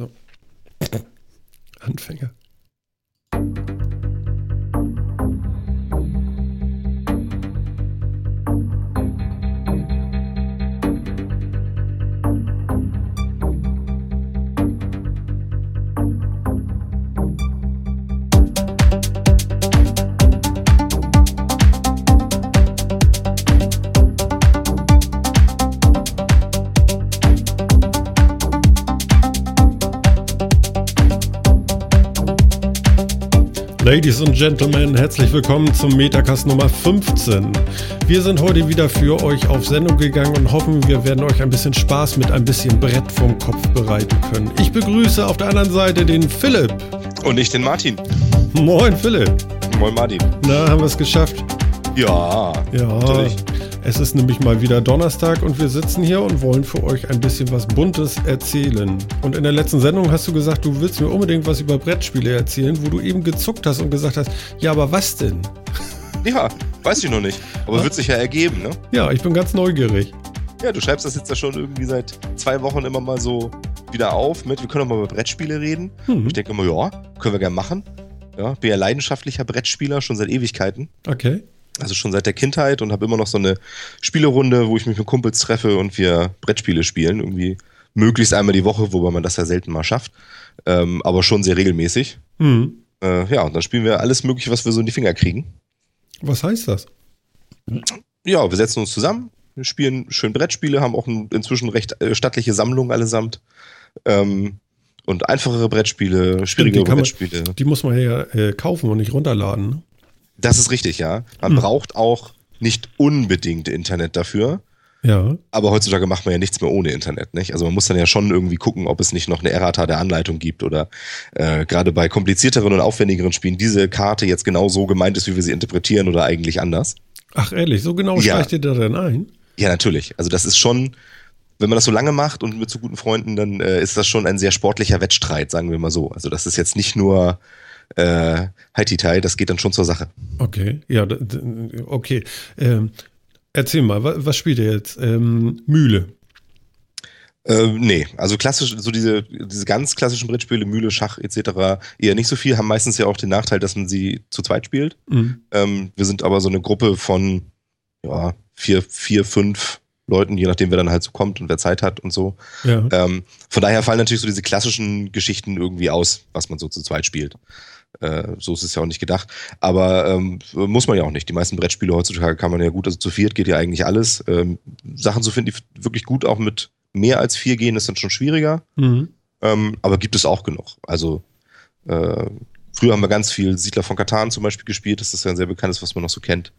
So. Anfänger. Ladies and Gentlemen, herzlich willkommen zum Metacast Nummer 15. Wir sind heute wieder für euch auf Sendung gegangen und hoffen, wir werden euch ein bisschen Spaß mit ein bisschen Brett vom Kopf bereiten können. Ich begrüße auf der anderen Seite den Philipp. Und ich den Martin. Moin Philipp. Moin Martin. Na, haben wir es geschafft? Ja, ja. Natürlich. Es ist nämlich mal wieder Donnerstag und wir sitzen hier und wollen für euch ein bisschen was Buntes erzählen. Und in der letzten Sendung hast du gesagt, du willst mir unbedingt was über Brettspiele erzählen, wo du eben gezuckt hast und gesagt hast, ja, aber was denn? Ja, weiß ich noch nicht. Aber ja? wird sich ja ergeben, ne? Ja, ich bin ganz neugierig. Ja, du schreibst das jetzt ja schon irgendwie seit zwei Wochen immer mal so wieder auf mit, wir können doch mal über Brettspiele reden. Mhm. Ich denke immer, ja, können wir gerne machen. Ja, bin ja leidenschaftlicher Brettspieler schon seit Ewigkeiten. Okay. Also schon seit der Kindheit und habe immer noch so eine Spielerunde, wo ich mich mit Kumpels treffe und wir Brettspiele spielen. Irgendwie möglichst einmal die Woche, wobei man das ja selten mal schafft. Ähm, aber schon sehr regelmäßig. Mhm. Äh, ja, und dann spielen wir alles Mögliche, was wir so in die Finger kriegen. Was heißt das? Ja, wir setzen uns zusammen, wir spielen schön Brettspiele, haben auch inzwischen recht äh, stattliche Sammlungen allesamt. Ähm, und einfachere Brettspiele, schwierige die Brettspiele. Man, die muss man ja äh, kaufen und nicht runterladen. Das ist richtig, ja. Man hm. braucht auch nicht unbedingt Internet dafür. Ja. Aber heutzutage macht man ja nichts mehr ohne Internet, nicht? Also man muss dann ja schon irgendwie gucken, ob es nicht noch eine Errata der Anleitung gibt oder äh, gerade bei komplizierteren und aufwendigeren Spielen diese Karte jetzt genau so gemeint ist, wie wir sie interpretieren oder eigentlich anders. Ach ehrlich, so genau ja. steigt ihr da denn ein? Ja, natürlich. Also das ist schon, wenn man das so lange macht und mit so guten Freunden, dann äh, ist das schon ein sehr sportlicher Wettstreit, sagen wir mal so. Also das ist jetzt nicht nur äh, Haititai, das geht dann schon zur Sache. Okay, ja, okay. Ähm, erzähl mal, was, was spielt ihr jetzt? Ähm, Mühle. Äh, nee, also klassisch, so diese, diese ganz klassischen Brettspiele, Mühle, Schach etc. eher nicht so viel, haben meistens ja auch den Nachteil, dass man sie zu zweit spielt. Mhm. Ähm, wir sind aber so eine Gruppe von ja, vier, vier, fünf Leuten, je nachdem, wer dann halt so kommt und wer Zeit hat und so. Ja. Ähm, von daher fallen natürlich so diese klassischen Geschichten irgendwie aus, was man so zu zweit spielt. Äh, so ist es ja auch nicht gedacht. Aber ähm, muss man ja auch nicht. Die meisten Brettspiele heutzutage kann man ja gut, also zu viert geht ja eigentlich alles. Ähm, Sachen zu finden, die wirklich gut auch mit mehr als vier gehen, ist dann schon schwieriger. Mhm. Ähm, aber gibt es auch genug. Also äh, früher haben wir ganz viel Siedler von Katan zum Beispiel gespielt. Das ist ja ein sehr bekanntes, was man noch so kennt.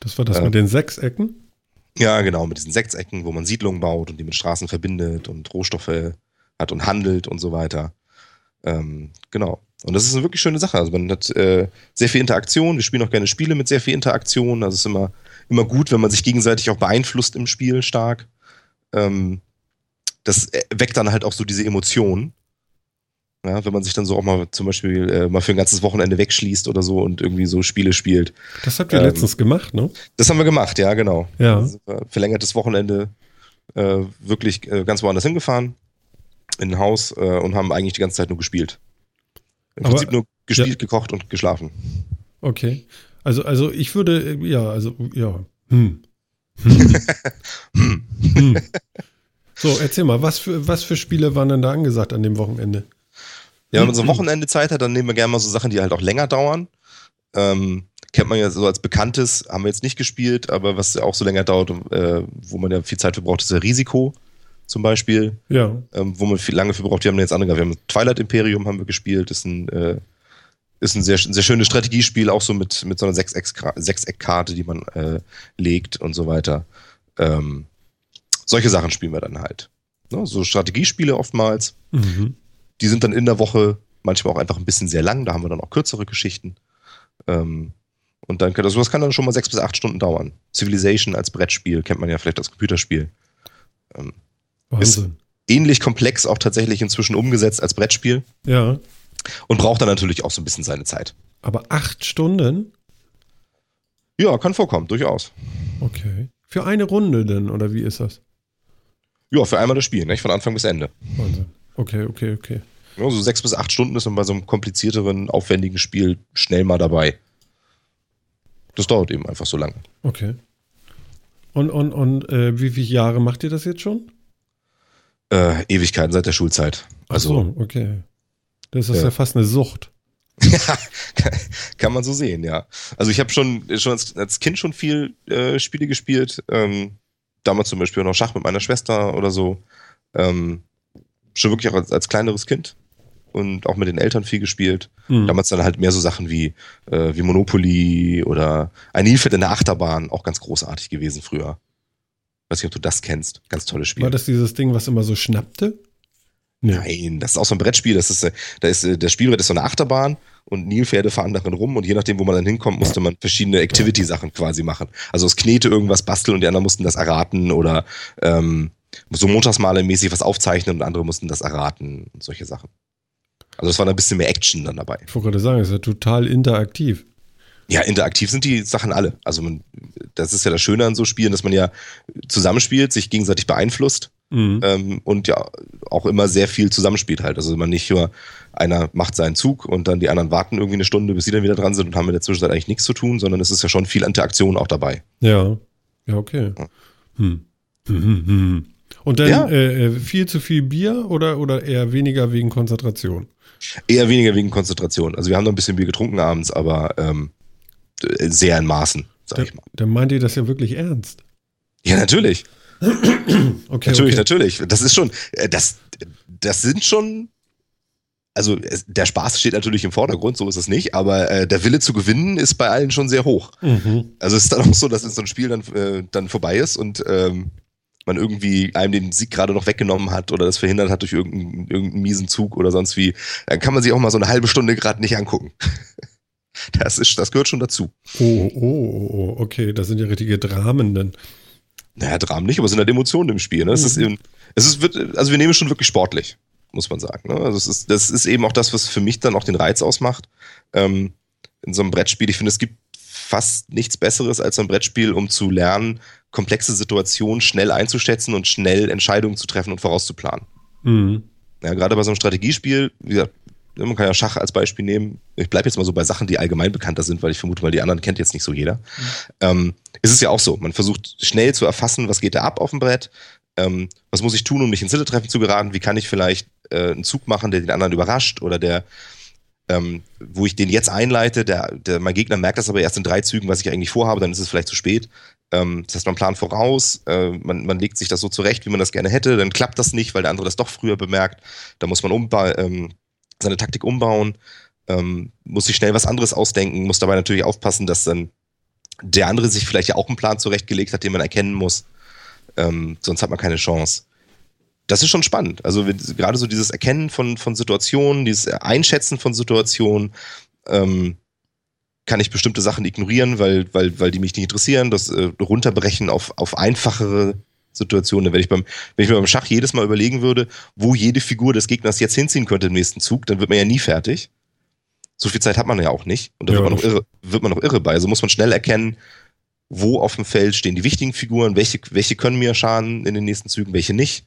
Das war das äh, mit den Sechsecken? Ja, genau, mit diesen Sechsecken, wo man Siedlungen baut und die mit Straßen verbindet und Rohstoffe hat und handelt und so weiter. Ähm, genau. Und das ist eine wirklich schöne Sache. Also man hat äh, sehr viel Interaktion. Wir spielen auch gerne Spiele mit sehr viel Interaktion. Also es ist immer, immer gut, wenn man sich gegenseitig auch beeinflusst im Spiel stark. Ähm, das äh, weckt dann halt auch so diese Emotionen. Ja, wenn man sich dann so auch mal zum Beispiel äh, mal für ein ganzes Wochenende wegschließt oder so und irgendwie so Spiele spielt. Das habt ihr ähm, letztens gemacht, ne? Das haben wir gemacht, ja, genau. Ja. Also, verlängertes Wochenende äh, wirklich äh, ganz woanders hingefahren in ein Haus äh, und haben eigentlich die ganze Zeit nur gespielt. Im Aber, Prinzip nur gespielt, ja. gekocht und geschlafen. Okay. Also, also ich würde, ja, also, ja. Hm. Hm. hm. So, erzähl mal, was für, was für Spiele waren denn da angesagt an dem Wochenende? Ja, wenn man so Wochenende Zeit hat, dann nehmen wir gerne mal so Sachen, die halt auch länger dauern. Ähm, kennt man ja so als Bekanntes, haben wir jetzt nicht gespielt, aber was auch so länger dauert, äh, wo man ja viel Zeit für braucht, ist ja Risiko zum Beispiel. Ja. Ähm, wo man viel lange für braucht. Die haben jetzt andere. Wir haben Twilight Imperium haben wir gespielt. Ist ein, äh, ist ein sehr, sehr schönes Strategiespiel, auch so mit, mit so einer Sechseck-Karte, die man äh, legt und so weiter. Ähm, solche Sachen spielen wir dann halt. Ne? So Strategiespiele oftmals. Mhm. Die sind dann in der Woche manchmal auch einfach ein bisschen sehr lang. Da haben wir dann auch kürzere Geschichten. Ähm, und dann kann das, sowas kann dann schon mal sechs bis acht Stunden dauern. Civilization als Brettspiel kennt man ja vielleicht als Computerspiel. Ähm, Wahnsinn. Ist ähnlich komplex auch tatsächlich inzwischen umgesetzt als Brettspiel. Ja. Und braucht dann natürlich auch so ein bisschen seine Zeit. Aber acht Stunden? Ja, kann vorkommen, durchaus. Okay. Für eine Runde denn, oder wie ist das? Ja, für einmal das Spiel, nicht? Von Anfang bis Ende. Wahnsinn. Okay, okay, okay. Ja, so sechs bis acht Stunden ist man bei so einem komplizierteren, aufwendigen Spiel schnell mal dabei. Das dauert eben einfach so lange. Okay. Und, und, und äh, wie viele Jahre macht ihr das jetzt schon? Äh, Ewigkeiten seit der Schulzeit. Also, Ach so, okay. Das ist ja, ja fast eine Sucht. ja, kann man so sehen, ja. Also ich habe schon, schon als, als, Kind schon viel äh, Spiele gespielt. Ähm, damals zum Beispiel noch Schach mit meiner Schwester oder so. Ähm, schon wirklich auch als, als, kleineres Kind und auch mit den Eltern viel gespielt. Mhm. Damals dann halt mehr so Sachen wie, äh, wie Monopoly oder ein Nilpferd in der Achterbahn, auch ganz großartig gewesen früher. Weiß nicht, ob du das kennst. Ganz tolles Spiel. War das dieses Ding, was immer so schnappte? Nee. Nein, das ist auch so ein Brettspiel. Das ist, äh, da ist, äh, der Spielbrett ist so eine Achterbahn und Nilpferde fahren darin rum und je nachdem, wo man dann hinkommt, musste man verschiedene Activity-Sachen quasi machen. Also aus Knete irgendwas basteln und die anderen mussten das erraten oder ähm, so Montagsmale-mäßig was aufzeichnen und andere mussten das erraten und solche Sachen. Also es war ein bisschen mehr Action dann dabei. Ich wollte gerade sagen, es ist ja total interaktiv. Ja, interaktiv sind die Sachen alle. Also man, das ist ja das Schöne an so Spielen, dass man ja zusammenspielt, sich gegenseitig beeinflusst mhm. ähm, und ja auch immer sehr viel zusammenspielt halt. Also man nicht nur einer macht seinen Zug und dann die anderen warten irgendwie eine Stunde, bis sie dann wieder dran sind und haben in der Zwischenzeit eigentlich nichts zu tun, sondern es ist ja schon viel Interaktion auch dabei. Ja, ja, okay. Hm. Hm, hm, hm. Und dann ja. äh, äh viel zu viel Bier oder, oder eher weniger wegen Konzentration? Eher weniger wegen Konzentration. Also wir haben noch ein bisschen Bier getrunken abends, aber ähm, sehr in Maßen, sag da, ich mal. Dann meint ihr das ja wirklich ernst. Ja, natürlich. okay, natürlich, okay. natürlich. Das ist schon, äh, das, das sind schon, also der Spaß steht natürlich im Vordergrund, so ist es nicht, aber äh, der Wille zu gewinnen ist bei allen schon sehr hoch. Mhm. Also es ist dann auch so, dass so ein Spiel dann, äh, dann vorbei ist und ähm, man irgendwie einem den Sieg gerade noch weggenommen hat oder das verhindert hat durch irgendeinen, irgendeinen miesen Zug oder sonst wie, dann kann man sich auch mal so eine halbe Stunde gerade nicht angucken. Das, ist, das gehört schon dazu. Oh, oh, oh, oh, okay, das sind ja richtige Dramen dann. Naja, Dramen nicht, aber es sind halt Emotionen im Spiel. Ne? Es ist mhm. eben, es ist, also wir nehmen es schon wirklich sportlich, muss man sagen. Ne? Also es ist, das ist eben auch das, was für mich dann auch den Reiz ausmacht. Ähm, in so einem Brettspiel, ich finde, es gibt fast nichts Besseres als ein Brettspiel, um zu lernen, komplexe Situationen schnell einzuschätzen und schnell Entscheidungen zu treffen und vorauszuplanen. Mhm. Ja, gerade bei so einem Strategiespiel, wie gesagt, man kann ja Schach als Beispiel nehmen. Ich bleibe jetzt mal so bei Sachen, die allgemein bekannter sind, weil ich vermute mal, die anderen kennt jetzt nicht so jeder. Mhm. Ähm, ist es ja auch so. Man versucht schnell zu erfassen, was geht da ab auf dem Brett, ähm, was muss ich tun, um nicht ins Hintertreffen zu geraten, wie kann ich vielleicht äh, einen Zug machen, der den anderen überrascht oder der, ähm, wo ich den jetzt einleite, der, der, mein Gegner merkt das aber erst in drei Zügen, was ich eigentlich vorhabe, dann ist es vielleicht zu spät. Ähm, das heißt, man plant voraus, äh, man, man legt sich das so zurecht, wie man das gerne hätte, dann klappt das nicht, weil der andere das doch früher bemerkt. Da muss man ähm, seine Taktik umbauen, ähm, muss sich schnell was anderes ausdenken, muss dabei natürlich aufpassen, dass dann der andere sich vielleicht ja auch einen Plan zurechtgelegt hat, den man erkennen muss. Ähm, sonst hat man keine Chance. Das ist schon spannend. Also gerade so dieses Erkennen von, von Situationen, dieses Einschätzen von Situationen, ähm, kann ich bestimmte Sachen ignorieren, weil, weil, weil die mich nicht interessieren, das äh, runterbrechen auf, auf einfachere Situationen. Wenn ich, beim, wenn ich mir beim Schach jedes Mal überlegen würde, wo jede Figur des Gegners jetzt hinziehen könnte im nächsten Zug, dann wird man ja nie fertig. So viel Zeit hat man ja auch nicht. Und da ja, wird, man noch irre, wird man noch irre bei. Also muss man schnell erkennen, wo auf dem Feld stehen die wichtigen Figuren, welche, welche können mir schaden in den nächsten Zügen, welche nicht.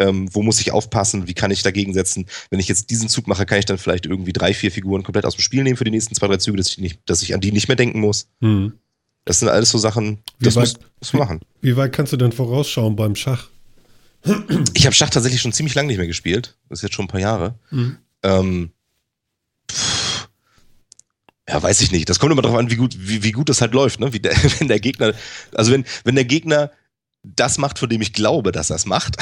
Ähm, wo muss ich aufpassen, wie kann ich dagegen setzen? Wenn ich jetzt diesen Zug mache, kann ich dann vielleicht irgendwie drei, vier Figuren komplett aus dem Spiel nehmen für die nächsten zwei, drei Züge, dass ich, nicht, dass ich an die nicht mehr denken muss. Hm. Das sind alles so Sachen, das weit, muss, muss man machen. Wie, wie weit kannst du denn vorausschauen beim Schach? Ich habe Schach tatsächlich schon ziemlich lange nicht mehr gespielt. Das ist jetzt schon ein paar Jahre. Mhm. Ähm, ja, weiß ich nicht. Das kommt immer darauf an, wie gut, wie, wie gut das halt läuft, ne? Wie der, wenn der Gegner, also wenn, wenn der Gegner das macht, von dem ich glaube, dass er es macht,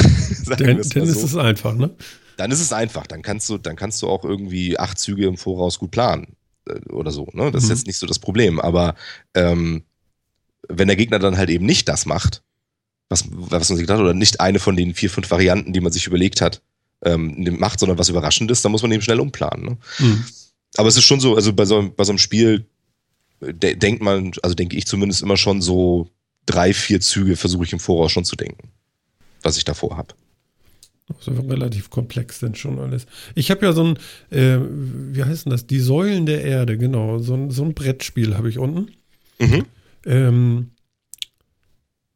dann, dann so, ist es einfach, ne? Dann ist es einfach. Dann kannst du, dann kannst du auch irgendwie acht Züge im Voraus gut planen äh, oder so. Ne? Das mhm. ist jetzt nicht so das Problem. Aber ähm, wenn der Gegner dann halt eben nicht das macht, was, was man sich gedacht hat, oder nicht eine von den vier, fünf Varianten, die man sich überlegt hat, ähm, macht, sondern was Überraschendes, dann muss man eben schnell umplanen. Ne? Mhm. Aber es ist schon so, also bei so, bei so einem Spiel de denkt man, also denke ich zumindest immer schon so drei, vier Züge versuche ich im Voraus schon zu denken, was ich davor habe. Also relativ komplex denn schon alles. Ich habe ja so ein, äh, wie heißt denn das? Die Säulen der Erde, genau. So ein, so ein Brettspiel habe ich unten. Mhm. Ähm,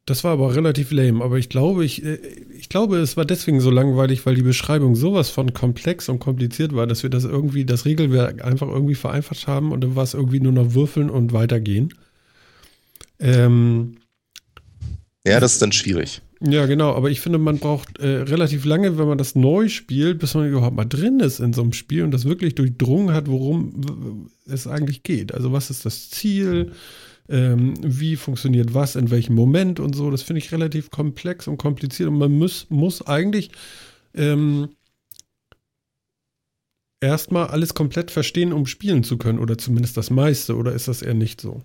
Das war aber relativ lame, aber ich glaube, ich, äh, ich glaube, es war deswegen so langweilig, weil die Beschreibung sowas von komplex und kompliziert war, dass wir das irgendwie, das Regelwerk einfach irgendwie vereinfacht haben und dann war es irgendwie nur noch würfeln und weitergehen. Ähm, ja, das ist dann schwierig. Ja, genau, aber ich finde, man braucht äh, relativ lange, wenn man das neu spielt, bis man überhaupt mal drin ist in so einem Spiel und das wirklich durchdrungen hat, worum es eigentlich geht. Also was ist das Ziel? ähm, wie funktioniert was, in welchem Moment und so. Das finde ich relativ komplex und kompliziert und man muss, muss eigentlich ähm, erstmal alles komplett verstehen, um spielen zu können oder zumindest das meiste oder ist das eher nicht so?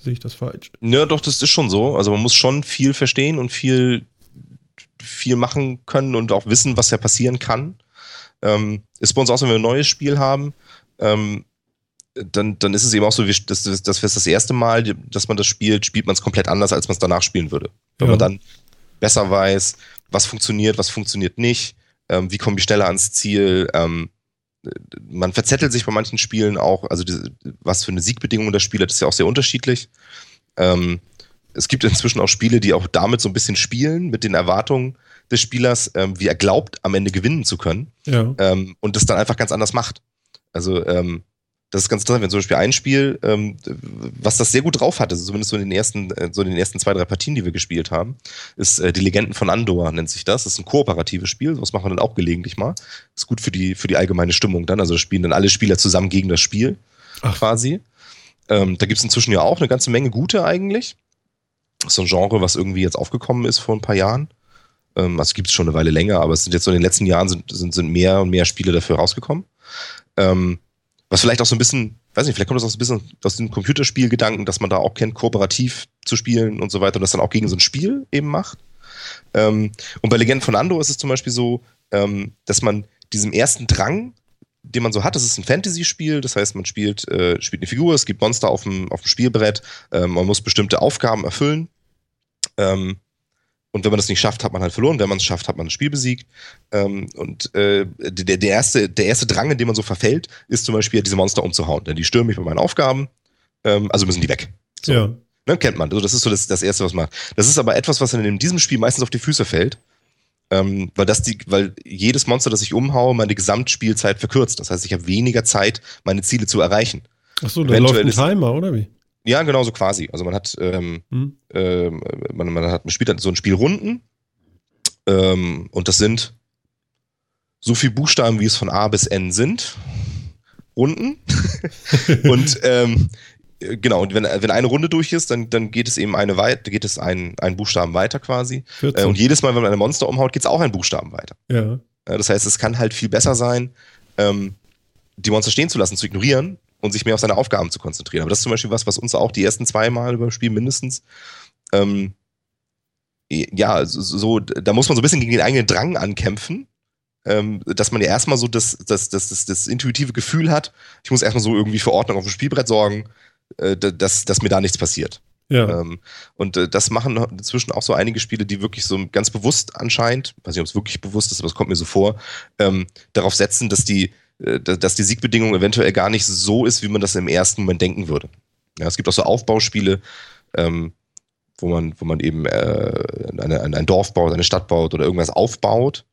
Sehe ich das falsch? Ja, doch, das ist schon so. Also man muss schon viel verstehen und viel, viel machen können und auch wissen, was ja passieren kann. Ähm, ist bei uns auch so, wenn wir ein neues Spiel haben, ähm, dann, dann ist es eben auch so, wie das, das, das ist das erste Mal, dass man das spielt, spielt man es komplett anders, als man es danach spielen würde. Wenn ja. man dann besser weiß, was funktioniert, was funktioniert nicht, ähm, wie komme ich schneller ans Ziel. Ähm, man verzettelt sich bei manchen Spielen auch, also die, was für eine Siegbedingung das Spiel hat, ist ja auch sehr unterschiedlich. Ähm, es gibt inzwischen auch Spiele, die auch damit so ein bisschen spielen, mit den Erwartungen des Spielers, ähm, wie er glaubt, am Ende gewinnen zu können. Ja. Ähm, und das dann einfach ganz anders macht. Also ähm, das ist ganz interessant, wenn zum Beispiel ein Spiel, ähm, was das sehr gut drauf hatte, zumindest so in den ersten, äh, so in den ersten zwei, drei Partien, die wir gespielt haben, ist äh, Die Legenden von Andor, nennt sich das. Das ist ein kooperatives Spiel, das machen wir dann auch gelegentlich mal. Ist gut für die, für die allgemeine Stimmung dann. Also spielen dann alle Spieler zusammen gegen das Spiel Ach. quasi. Ähm, da gibt es inzwischen ja auch eine ganze Menge gute eigentlich. Das ist so ein Genre, was irgendwie jetzt aufgekommen ist vor ein paar Jahren. Ähm, also gibt es schon eine Weile länger, aber es sind jetzt so in den letzten Jahren sind, sind, sind mehr und mehr Spiele dafür rausgekommen. Ähm, was vielleicht auch so ein bisschen, weiß nicht, vielleicht kommt das auch so ein bisschen aus dem Computerspielgedanken, dass man da auch kennt, kooperativ zu spielen und so weiter und das dann auch gegen so ein Spiel eben macht. Ähm, und bei Legenden von Andor ist es zum Beispiel so, ähm, dass man diesem ersten Drang, den man so hat, das ist ein Fantasy-Spiel, das heißt, man spielt, äh, spielt eine Figur, es gibt Monster auf dem, auf dem Spielbrett, äh, man muss bestimmte Aufgaben erfüllen. Ähm, und wenn man das nicht schafft, hat man halt verloren. Wenn man es schafft, hat man das Spiel besiegt. Ähm, und äh, der, der, erste, der erste Drang, in dem man so verfällt, ist zum Beispiel diese Monster umzuhauen. Denn die stören mich bei meinen Aufgaben, ähm, also müssen die weg. So. Ja. Ne, kennt man. Also das ist so das, das Erste, was man macht. Das ist aber etwas, was in diesem Spiel meistens auf die Füße fällt. Ähm, weil das die, weil jedes Monster, das ich umhaue, meine Gesamtspielzeit verkürzt. Das heißt, ich habe weniger Zeit, meine Ziele zu erreichen. Ach so, da läuft ein Timer, oder wie? Ja, genau so quasi. Also man hat, ähm, hm. ähm, man, man hat, man spielt dann so ein Spiel Runden ähm, und das sind so viele Buchstaben, wie es von A bis N sind. Runden. und ähm, genau, und wenn, wenn eine Runde durch ist, dann, dann geht es eben eine weit, geht es ein, ein Buchstaben weiter quasi. Äh, und jedes Mal, wenn man eine Monster umhaut, geht es auch ein Buchstaben weiter. Ja. Äh, das heißt, es kann halt viel besser sein, ähm, die Monster stehen zu lassen, zu ignorieren und sich mehr auf seine Aufgaben zu konzentrieren. Aber das ist zum Beispiel was, was uns auch die ersten zwei Mal beim Spiel mindestens ähm, ja, so, da muss man so ein bisschen gegen den eigenen Drang ankämpfen, ähm, dass man ja erstmal so das, das, das, das, das intuitive Gefühl hat, ich muss erstmal so irgendwie für Ordnung auf dem Spielbrett sorgen, äh, dass, dass mir da nichts passiert. Ja. Ähm, und äh, das machen inzwischen auch so einige Spiele, die wirklich so ganz bewusst anscheinend, weiß nicht, ob es wirklich bewusst ist, aber es kommt mir so vor, ähm, darauf setzen, dass die, dass die Siegbedingung eventuell gar nicht so ist, wie man das im ersten Moment denken würde. Ja, es gibt auch so Aufbauspiele, ähm, wo man, wo man eben äh, eine, ein Dorf baut, eine Stadt baut oder irgendwas aufbaut,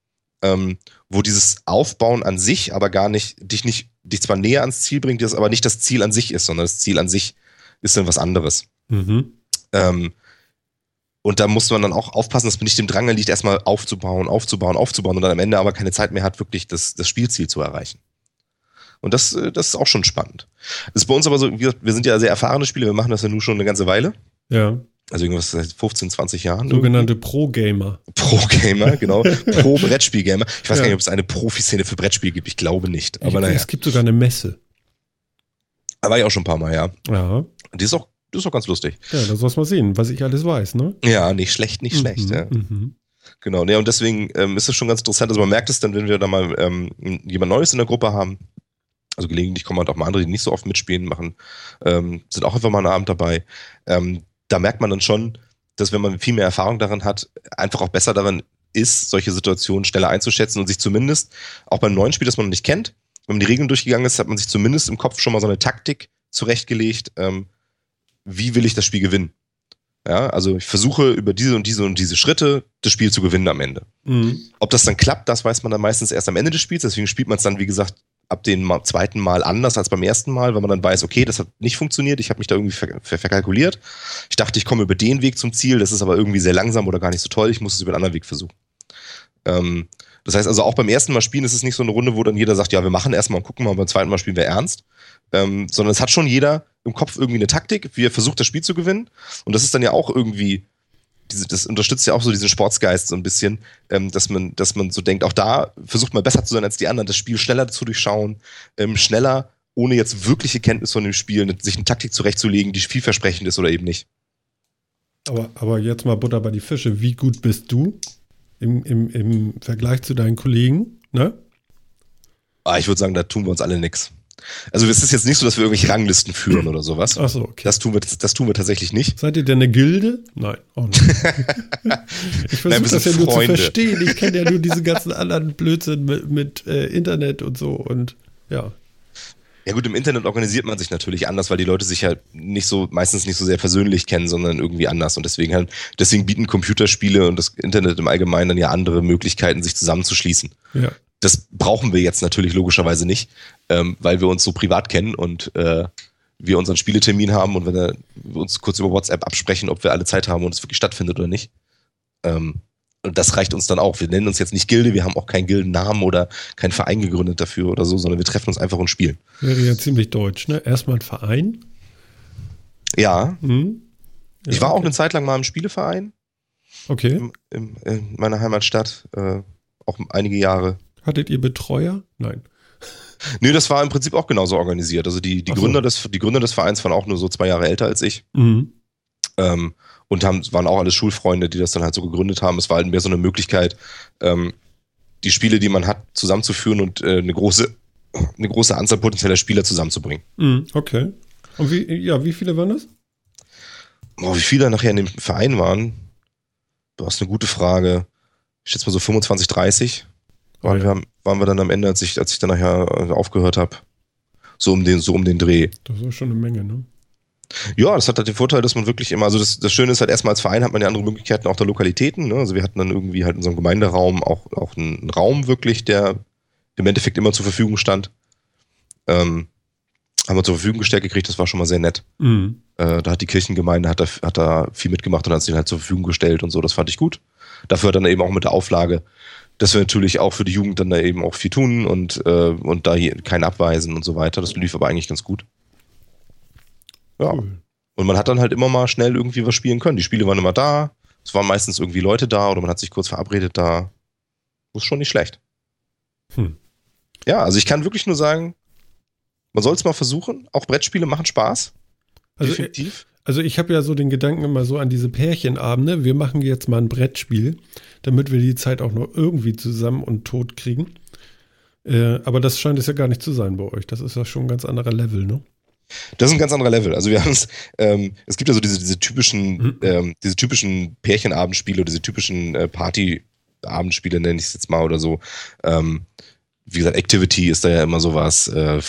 ähm, wo dieses Aufbauen an sich aber gar nicht, dich nicht, dich zwar näher ans Ziel bringt, das aber nicht das Ziel an sich ist, sondern das Ziel an sich ist dann was anderes. Mhm. Ähm, und da muss man dann auch aufpassen, dass man nicht dem Drang liegt, erstmal aufzubauen, aufzubauen, aufzubauen und dann am Ende aber keine Zeit mehr hat, wirklich das, das Spielziel zu erreichen. Und das, äh, das ist auch schon spannend. Das ist bei uns aber so, wir, wir sind ja sehr erfahrene Spieler, wir machen das ja nun schon eine ganze Weile. Ja. Also irgendwas seit 15, 20 Jahren. Sogenannte Pro-Gamer. Pro-Gamer, genau. Pro-Brettspiel-Gamer. Ich weiß ja. gar nicht, ob es eine Profiszene für Brettspiel gibt. Ich glaube nicht. Aber naja. Es gibt sogar eine Messe. Da war ich auch schon ein paar Mal, ja. Ja. Die ist auch, das ist auch ganz lustig. Ja, das soll mal sehen, was ich alles weiß, ne? Ja, nicht schlecht, nicht mhm, schlecht, ja. Mhm. Genau, ne, und deswegen ähm, ist es schon ganz interessant. Also man merkt es dann, wenn wir da mal ähm, jemand Neues in der Gruppe haben, also gelegentlich kommen halt auch mal andere, die nicht so oft mitspielen, machen, ähm, sind auch einfach mal einen Abend dabei. Ähm, da merkt man dann schon, dass wenn man viel mehr Erfahrung daran hat, einfach auch besser daran ist, solche Situationen schneller einzuschätzen und sich zumindest auch beim neuen Spiel, das man noch nicht kennt, wenn man die Regeln durchgegangen ist, hat man sich zumindest im Kopf schon mal so eine Taktik zurechtgelegt, ähm, wie will ich das Spiel gewinnen. Ja, also ich versuche über diese und diese und diese Schritte das Spiel zu gewinnen am Ende. Mhm. Ob das dann klappt, das weiß man dann meistens erst am Ende des Spiels. Deswegen spielt man es dann, wie gesagt, ab dem zweiten Mal anders als beim ersten Mal, weil man dann weiß, okay, das hat nicht funktioniert, ich habe mich da irgendwie ver ver verkalkuliert. Ich dachte, ich komme über den Weg zum Ziel, das ist aber irgendwie sehr langsam oder gar nicht so toll, ich muss es über einen anderen Weg versuchen. Ähm, das heißt also auch beim ersten Mal spielen ist es nicht so eine Runde, wo dann jeder sagt, ja, wir machen erstmal und gucken mal, beim zweiten Mal spielen wir ernst, ähm, sondern es hat schon jeder im Kopf irgendwie eine Taktik, wie er versucht, das Spiel zu gewinnen. Und das ist dann ja auch irgendwie, diese, das unterstützt ja auch so diesen Sportsgeist so ein bisschen, ähm, dass man, dass man so denkt, auch da versucht man besser zu sein als die anderen, das Spiel schneller zu durchschauen, ähm, schneller, ohne jetzt wirkliche Kenntnis von dem Spiel, sich eine Taktik zurechtzulegen, die vielversprechend ist oder eben nicht. Aber, aber jetzt mal Butter bei die Fische. Wie gut bist du im, im, im Vergleich zu deinen Kollegen? Ne? Ah, ich würde sagen, da tun wir uns alle nichts. Also es ist jetzt nicht so, dass wir irgendwelche Ranglisten führen oder sowas. Ach so, okay. Das tun wir, das tun wir tatsächlich nicht. Seid ihr denn eine Gilde? Nein, auch nicht. ich versuche das ja nur zu verstehen. Ich kenne ja nur diese ganzen anderen Blödsinn mit, mit äh, Internet und so und ja. Ja gut, im Internet organisiert man sich natürlich anders, weil die Leute sich halt nicht so, meistens nicht so sehr persönlich kennen, sondern irgendwie anders. Und deswegen halt, deswegen bieten Computerspiele und das Internet im Allgemeinen dann ja andere Möglichkeiten, sich zusammenzuschließen. Ja das brauchen wir jetzt natürlich logischerweise nicht, ähm, weil wir uns so privat kennen und äh, wir unseren Spieletermin haben und wenn wir uns kurz über WhatsApp absprechen, ob wir alle Zeit haben und es wirklich stattfindet oder nicht. Ähm, und das reicht uns dann auch. Wir nennen uns jetzt nicht Gilde, wir haben auch keinen Gildennamen oder keinen Verein gegründet dafür oder so, sondern wir treffen uns einfach und spielen. Wäre ja ziemlich deutsch, ne? Erstmal ein Verein. Ja. Hm? ja ich war okay. auch eine Zeit lang mal im Spieleverein. Okay. Im, im, in meiner Heimatstadt. Äh, auch einige Jahre. Hattet ihr Betreuer? Nein. Nö, das war im Prinzip auch genauso organisiert. Also die, die, so. Gründer, des, die Gründer des Vereins waren auch nur so zwei Jahre älter als ich. Mhm. Ähm, und haben, waren auch alles Schulfreunde, die das dann halt so gegründet haben. Es war halt mehr so eine Möglichkeit, ähm, die Spiele, die man hat, zusammenzuführen und äh, eine große, eine große Anzahl potenzieller Spieler zusammenzubringen. Mhm, okay. Und wie, ja, wie viele waren das? Oh, wie viele nachher in dem Verein waren? Du hast eine gute Frage. Ich schätze mal so 25, 30. Waren wir, waren wir dann am Ende, als ich, als ich dann nachher äh, aufgehört habe. So um den, so um den Dreh. Das ist schon eine Menge, ne? Ja, das hat halt den Vorteil, dass man wirklich immer, also das, das Schöne ist halt erstmal als Verein hat man ja andere Möglichkeiten auch der Lokalitäten. Ne? Also wir hatten dann irgendwie halt in unserem Gemeinderaum auch, auch einen Raum wirklich, der im Endeffekt immer zur Verfügung stand. Ähm, haben wir zur Verfügung gestellt gekriegt, das war schon mal sehr nett. Mhm. Äh, da hat die Kirchengemeinde hat da, hat da viel mitgemacht und hat sich halt zur Verfügung gestellt und so, das fand ich gut. Dafür dann eben auch mit der Auflage, dass wir natürlich auch für die Jugend dann da eben auch viel tun und, äh, und da hier kein abweisen und so weiter. Das lief aber eigentlich ganz gut. Ja. Cool. Und man hat dann halt immer mal schnell irgendwie was spielen können. Die Spiele waren immer da. Es waren meistens irgendwie Leute da oder man hat sich kurz verabredet da. Das ist schon nicht schlecht. Hm. Ja, also ich kann wirklich nur sagen, man soll es mal versuchen. Auch Brettspiele machen Spaß. Also Definitiv. Also ich habe ja so den Gedanken immer so an diese Pärchenabende. Wir machen jetzt mal ein Brettspiel, damit wir die Zeit auch noch irgendwie zusammen und tot kriegen. Äh, aber das scheint es ja gar nicht zu sein bei euch. Das ist ja schon ein ganz anderer Level, ne? Das ist ein ganz anderer Level. Also wir haben es, ähm, es gibt ja so diese, diese typischen, mhm. ähm, diese typischen Pärchenabendspiele, diese typischen äh, Partyabendspiele, nenne ich es jetzt mal oder so. Ähm, wie gesagt, Activity ist da ja immer sowas. Äh,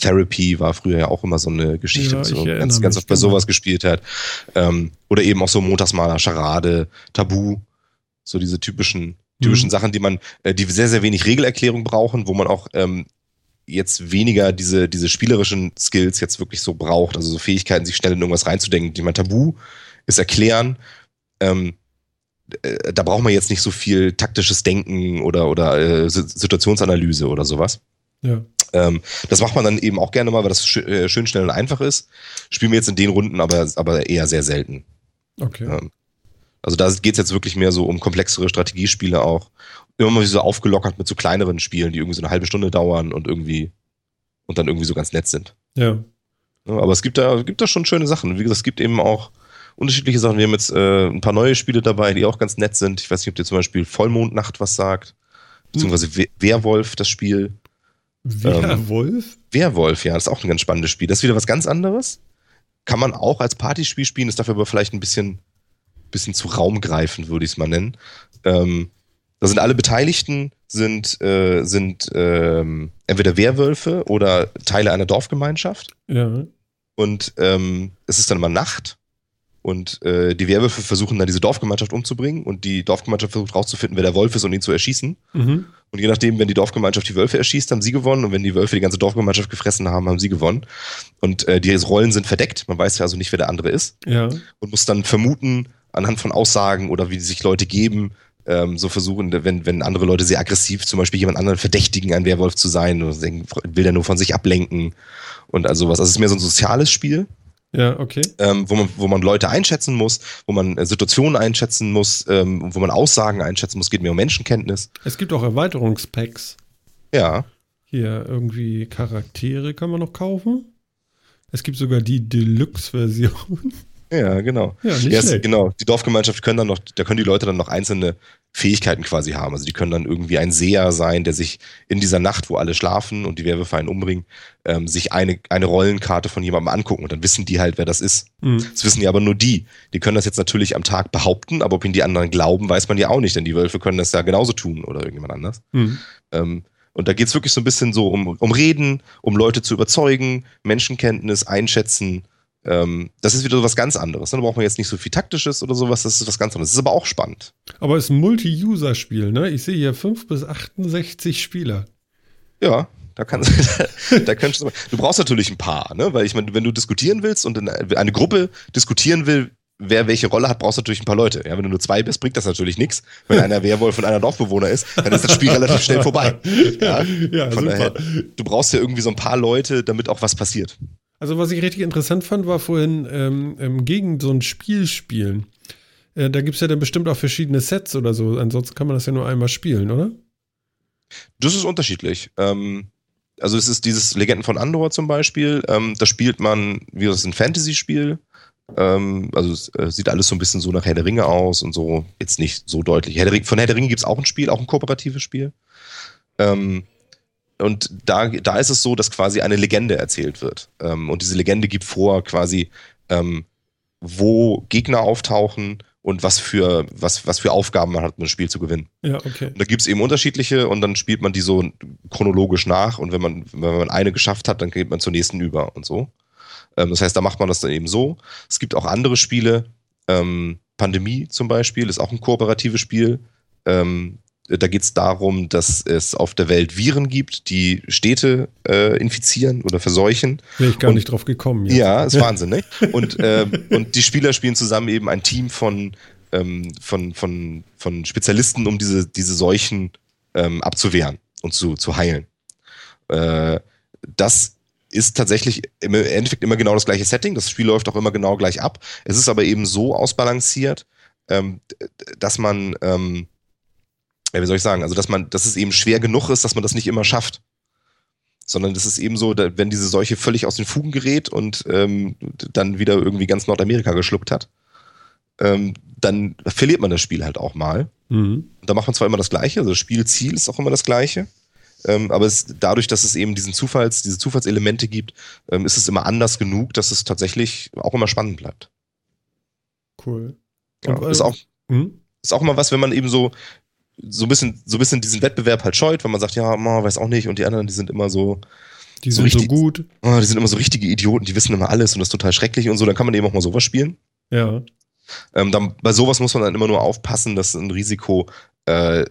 Therapy war früher ja auch immer so eine Geschichte, ja, so ganz, ganz oft bei genau. sowas gespielt hat. Ähm, oder eben auch so Montagsmaler, Charade, Tabu, so diese typischen, typischen mhm. Sachen, die man, äh, die sehr, sehr wenig Regelerklärung brauchen, wo man auch ähm, jetzt weniger diese, diese spielerischen Skills jetzt wirklich so braucht, also so Fähigkeiten, sich schnell in irgendwas reinzudenken. Die man Tabu ist erklären, ähm, äh, da braucht man jetzt nicht so viel taktisches Denken oder, oder äh, Situationsanalyse oder sowas. Ja. Ähm, das macht man dann eben auch gerne mal, weil das sch äh, schön schnell und einfach ist. Spielen wir jetzt in den Runden aber, aber eher sehr selten. Okay. Ähm, also da geht es jetzt wirklich mehr so um komplexere Strategiespiele auch. Immer mal so aufgelockert mit so kleineren Spielen, die irgendwie so eine halbe Stunde dauern und irgendwie und dann irgendwie so ganz nett sind. Ja. ja aber es gibt da, gibt da schon schöne Sachen. Wie gesagt, es gibt eben auch unterschiedliche Sachen. Wir haben jetzt äh, ein paar neue Spiele dabei, die auch ganz nett sind. Ich weiß nicht, ob dir zum Beispiel Vollmondnacht was sagt. Beziehungsweise We Werwolf, das Spiel. Werwolf? Ähm, Werwolf, ja, das ist auch ein ganz spannendes Spiel. Das ist wieder was ganz anderes. Kann man auch als Partyspiel spielen, ist dafür aber vielleicht ein bisschen, bisschen zu raumgreifend, würde ich es mal nennen. Ähm, da sind alle Beteiligten sind, äh, sind ähm, entweder Werwölfe oder Teile einer Dorfgemeinschaft. Ja. Und ähm, es ist dann immer Nacht Und äh, die Werwölfe versuchen dann diese Dorfgemeinschaft umzubringen und die Dorfgemeinschaft versucht rauszufinden, wer der Wolf ist und ihn zu erschießen. Mhm. Und je nachdem, wenn die Dorfgemeinschaft die Wölfe erschießt, haben sie gewonnen und wenn die Wölfe die ganze Dorfgemeinschaft gefressen haben, haben sie gewonnen. Und äh, die Rollen sind verdeckt, man weiß ja also nicht, wer der andere ist. Ja. Und muss dann vermuten, anhand von Aussagen oder wie sich Leute geben, ähm, so versuchen, wenn, wenn andere Leute sehr aggressiv zum Beispiel jemand anderen verdächtigen, ein Werwolf zu sein, oder will der nur von sich ablenken und also was. Also es ist mehr so ein soziales Spiel. Ja, okay. Ähm, wo, man, wo man Leute einschätzen muss, wo man äh, Situationen einschätzen muss, ähm, wo man Aussagen einschätzen muss, geht mehr um Menschenkenntnis. Es gibt auch Erweiterungspacks. Ja. Hier irgendwie Charaktere kann man noch kaufen. Es gibt sogar die Deluxe-Version. Ja, genau. Ja, nicht schlecht. genau. Die Dorfgemeinschaft können dann noch, da können die Leute dann noch einzelne Fähigkeiten quasi haben. Also die können dann irgendwie ein Seher sein, der sich in dieser Nacht, wo alle schlafen und die Werwölfe einen umbringen, ähm, sich eine, eine Rollenkarte von jemandem angucken und dann wissen die halt, wer das ist. Mhm. Das wissen ja aber nur die. Die können das jetzt natürlich am Tag behaupten, aber ob ihnen die anderen glauben, weiß man ja auch nicht, denn die Wölfe können das ja genauso tun oder irgendjemand anders. Mhm. Ähm, und da geht's wirklich so ein bisschen so um, um Reden, um Leute zu überzeugen, Menschenkenntnis, Einschätzen, ähm, das ist wieder was ganz anderes. Ne? Da braucht man jetzt nicht so viel Taktisches oder sowas, das ist was ganz anderes. Das ist aber auch spannend. Aber es ist ein Multi-User-Spiel, ne? Ich sehe hier 5 bis 68 Spieler. Ja, da kannst da kannst du, du brauchst natürlich ein paar, ne? Weil ich meine, wenn du diskutieren willst und eine Gruppe diskutieren will, wer welche Rolle hat, brauchst du natürlich ein paar Leute. Ja, wenn du nur zwei bist, bringt das natürlich nichts. Wenn einer Werwolf und einer Dorfbewohner ist, dann ist das Spiel relativ schnell vorbei. Ja, ja Von super. daher, du brauchst ja irgendwie so ein paar Leute, damit auch was passiert. Also was ich richtig interessant fand, war vorhin ähm, ähm, gegen so ein Spiel spielen. Äh, da gibt es ja dann bestimmt auch verschiedene Sets oder so. Ansonsten kann man das ja nur einmal spielen, oder? Das ist unterschiedlich. Ähm, also es ist dieses Legenden von Andor zum Beispiel. Ähm, da spielt man, wie das ist ein Fantasy-Spiel. Ähm, also es äh, sieht alles so ein bisschen so nach Herr der Ringe aus und so. Jetzt nicht so deutlich. Herr Ringe, von Herr der Ringe gibt es auch ein Spiel, auch ein kooperatives Spiel. Ähm, und da, da ist es so, dass quasi eine Legende erzählt wird. Ähm, und diese Legende gibt vor, quasi, ähm, wo Gegner auftauchen und was für, was, was für Aufgaben man hat, um das Spiel zu gewinnen. Ja, okay. Und da gibt es eben unterschiedliche und dann spielt man die so chronologisch nach und wenn man, wenn man eine geschafft hat, dann geht man zur nächsten über und so. Ähm, das heißt, da macht man das dann eben so. Es gibt auch andere Spiele, ähm, Pandemie zum Beispiel ist auch ein kooperatives Spiel. Ähm, da geht es darum, dass es auf der Welt Viren gibt, die Städte äh, infizieren oder verseuchen. Wäre ich gar und, nicht drauf gekommen. Jetzt. Ja, ist Wahnsinn, ne? Und, äh, und die Spieler spielen zusammen eben ein Team von, ähm, von, von, von Spezialisten, um diese, diese Seuchen ähm, abzuwehren und zu, zu heilen. Äh, das ist tatsächlich im Endeffekt immer genau das gleiche Setting. Das Spiel läuft auch immer genau gleich ab. Es ist aber eben so ausbalanciert, ähm, dass man ähm, ja, wie soll ich sagen, also dass man, dass es eben schwer genug ist, dass man das nicht immer schafft. Sondern das ist eben so, wenn diese Seuche völlig aus den Fugen gerät und ähm, dann wieder irgendwie ganz Nordamerika geschluckt hat, ähm, dann verliert man das Spiel halt auch mal. Mhm. Da macht man zwar immer das Gleiche, also das Spielziel ist auch immer das Gleiche. Ähm, aber es, dadurch, dass es eben diesen Zufalls, diese Zufallselemente gibt, ähm, ist es immer anders genug, dass es tatsächlich auch immer spannend bleibt. Cool. Ja, ist auch, mhm. ist auch immer was, wenn man eben so, so ein bisschen, so ein bisschen diesen Wettbewerb halt scheut, wenn man sagt, ja, man weiß auch nicht, und die anderen, die sind immer so. Die sind so, richtig, so gut. Oh, die sind immer so richtige Idioten, die wissen immer alles und das ist total schrecklich und so, dann kann man eben auch mal sowas spielen. Ja. Ähm, dann, bei sowas muss man dann immer nur aufpassen, dass ein Risiko, äh,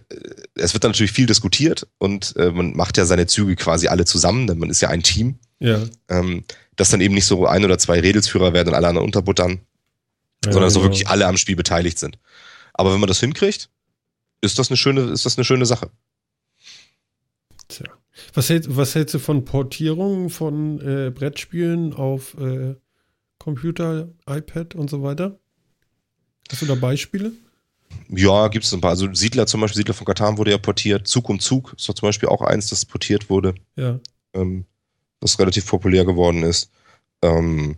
es wird dann natürlich viel diskutiert und äh, man macht ja seine Züge quasi alle zusammen, denn man ist ja ein Team. Ja. Ähm, dass dann eben nicht so ein oder zwei Redelsführer werden und alle anderen unterbuttern, ja, sondern dass so genau. wirklich alle am Spiel beteiligt sind. Aber wenn man das hinkriegt, ist das eine schöne, ist das eine schöne Sache. Tja. Was, hält, was hältst du von Portierungen von äh, Brettspielen auf äh, Computer, iPad und so weiter? Hast du da Beispiele? Ja, gibt es ein paar. Also Siedler zum Beispiel, Siedler von Katan wurde ja portiert. Zug um Zug ist doch zum Beispiel auch eins, das portiert wurde. Ja. Ähm, das relativ populär geworden ist. Ähm,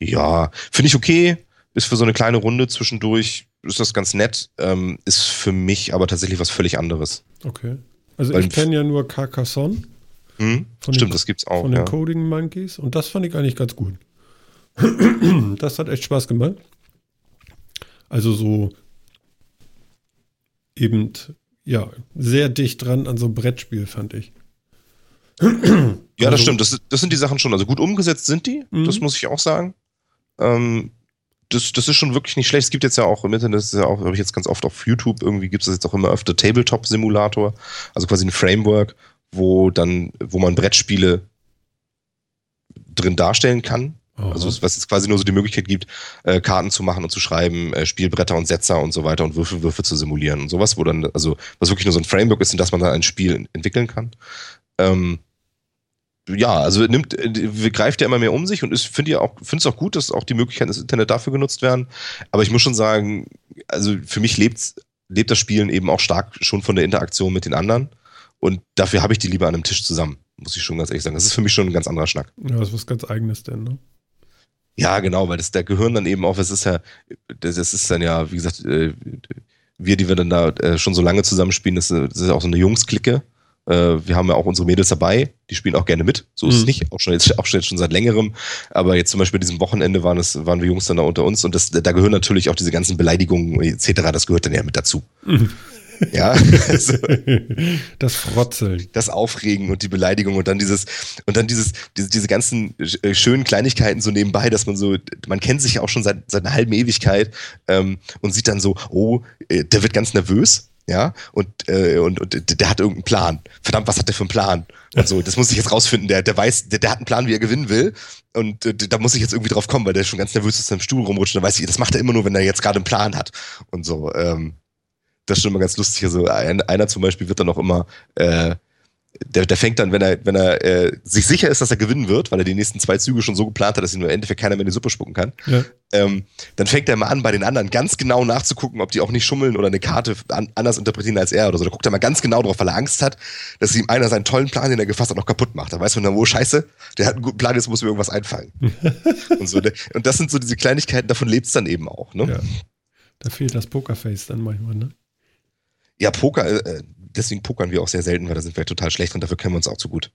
ja, finde ich okay. Ist für so eine kleine Runde zwischendurch ist das ganz nett, ähm, ist für mich aber tatsächlich was völlig anderes. Okay. Also Weil ich kenne ja nur Carcassonne. Hm? Stimmt, den, das gibt's auch. Von den Coding Monkeys und das fand ich eigentlich ganz gut. das hat echt Spaß gemacht. Also so eben, ja, sehr dicht dran an so einem Brettspiel, fand ich. ja, das also, stimmt. Das, das, sind die Sachen schon. Also gut umgesetzt sind die, mhm. das muss ich auch sagen. Ähm, das, das ist schon wirklich nicht schlecht. Es gibt jetzt ja auch im Internet, das ist ja auch, habe ich jetzt ganz oft auf YouTube, irgendwie gibt es jetzt auch immer öfter Tabletop-Simulator, also quasi ein Framework, wo dann, wo man Brettspiele drin darstellen kann. Oh. Also was es quasi nur so die Möglichkeit gibt, äh, Karten zu machen und zu schreiben, äh, Spielbretter und Setzer und so weiter und Würfel, Würfe zu simulieren und sowas, wo dann, also was wirklich nur so ein Framework ist, in das man dann ein Spiel entwickeln kann. Ähm, ja, also nimmt, greift ja immer mehr um sich und ich finde ja auch, finde es auch gut, dass auch die Möglichkeiten des Internet dafür genutzt werden. Aber ich muss schon sagen, also für mich lebt, lebt das Spielen eben auch stark schon von der Interaktion mit den anderen. Und dafür habe ich die lieber an einem Tisch zusammen, muss ich schon ganz ehrlich sagen. Das ist für mich schon ein ganz anderer Schnack. Ja, das ist was ganz Eigenes denn, ne? Ja, genau, weil das der Gehirn dann eben auch, das ist ja, das ist dann ja, wie gesagt, äh, wir, die wir dann da äh, schon so lange zusammenspielen, das ist ja auch so eine Jungsklicke. Äh, wir haben ja auch unsere Mädels dabei, die spielen auch gerne mit. So ist mhm. es nicht, auch schon jetzt, auch schon, jetzt schon seit längerem. Aber jetzt zum Beispiel diesem Wochenende waren es, waren wir Jungs dann da unter uns und das, da gehören natürlich auch diese ganzen Beleidigungen etc. Das gehört dann ja mit dazu. Mhm. Ja. Also, das Frotzeln. Das Aufregen und die Beleidigung und dann dieses, und dann dieses, diese, diese ganzen äh, schönen Kleinigkeiten so nebenbei, dass man so, man kennt sich ja auch schon seit, seit einer halben Ewigkeit ähm, und sieht dann so, oh, äh, der wird ganz nervös ja, und, äh, und, und der hat irgendeinen Plan. Verdammt, was hat der für einen Plan? Und so, das muss ich jetzt rausfinden. Der, der weiß, der, der hat einen Plan, wie er gewinnen will. Und äh, da muss ich jetzt irgendwie drauf kommen, weil der schon ganz nervös aus seinem Stuhl rumrutscht. Dann weiß ich, das macht er immer nur, wenn er jetzt gerade einen Plan hat. Und so, ähm, das ist schon immer ganz lustig. Also ein, einer zum Beispiel wird dann auch immer äh, der, der fängt dann, wenn er, wenn er äh, sich sicher ist, dass er gewinnen wird, weil er die nächsten zwei Züge schon so geplant hat, dass ihm im Endeffekt keiner mehr in die Suppe spucken kann, ja. ähm, dann fängt er mal an, bei den anderen ganz genau nachzugucken, ob die auch nicht schummeln oder eine Karte an, anders interpretieren als er oder so. Da guckt er mal ganz genau drauf, weil er Angst hat, dass ihm einer seinen tollen Plan, den er gefasst hat, noch kaputt macht. Da weiß man dann, wo scheiße, der hat einen guten Plan, jetzt muss mir irgendwas einfallen. und, so, und das sind so diese Kleinigkeiten, davon lebt es dann eben auch. Ne? Ja. Da fehlt das Pokerface dann manchmal, ne? Ja, Poker, äh, deswegen pokern wir auch sehr selten, weil da sind wir total schlecht und dafür kennen wir uns auch zu gut.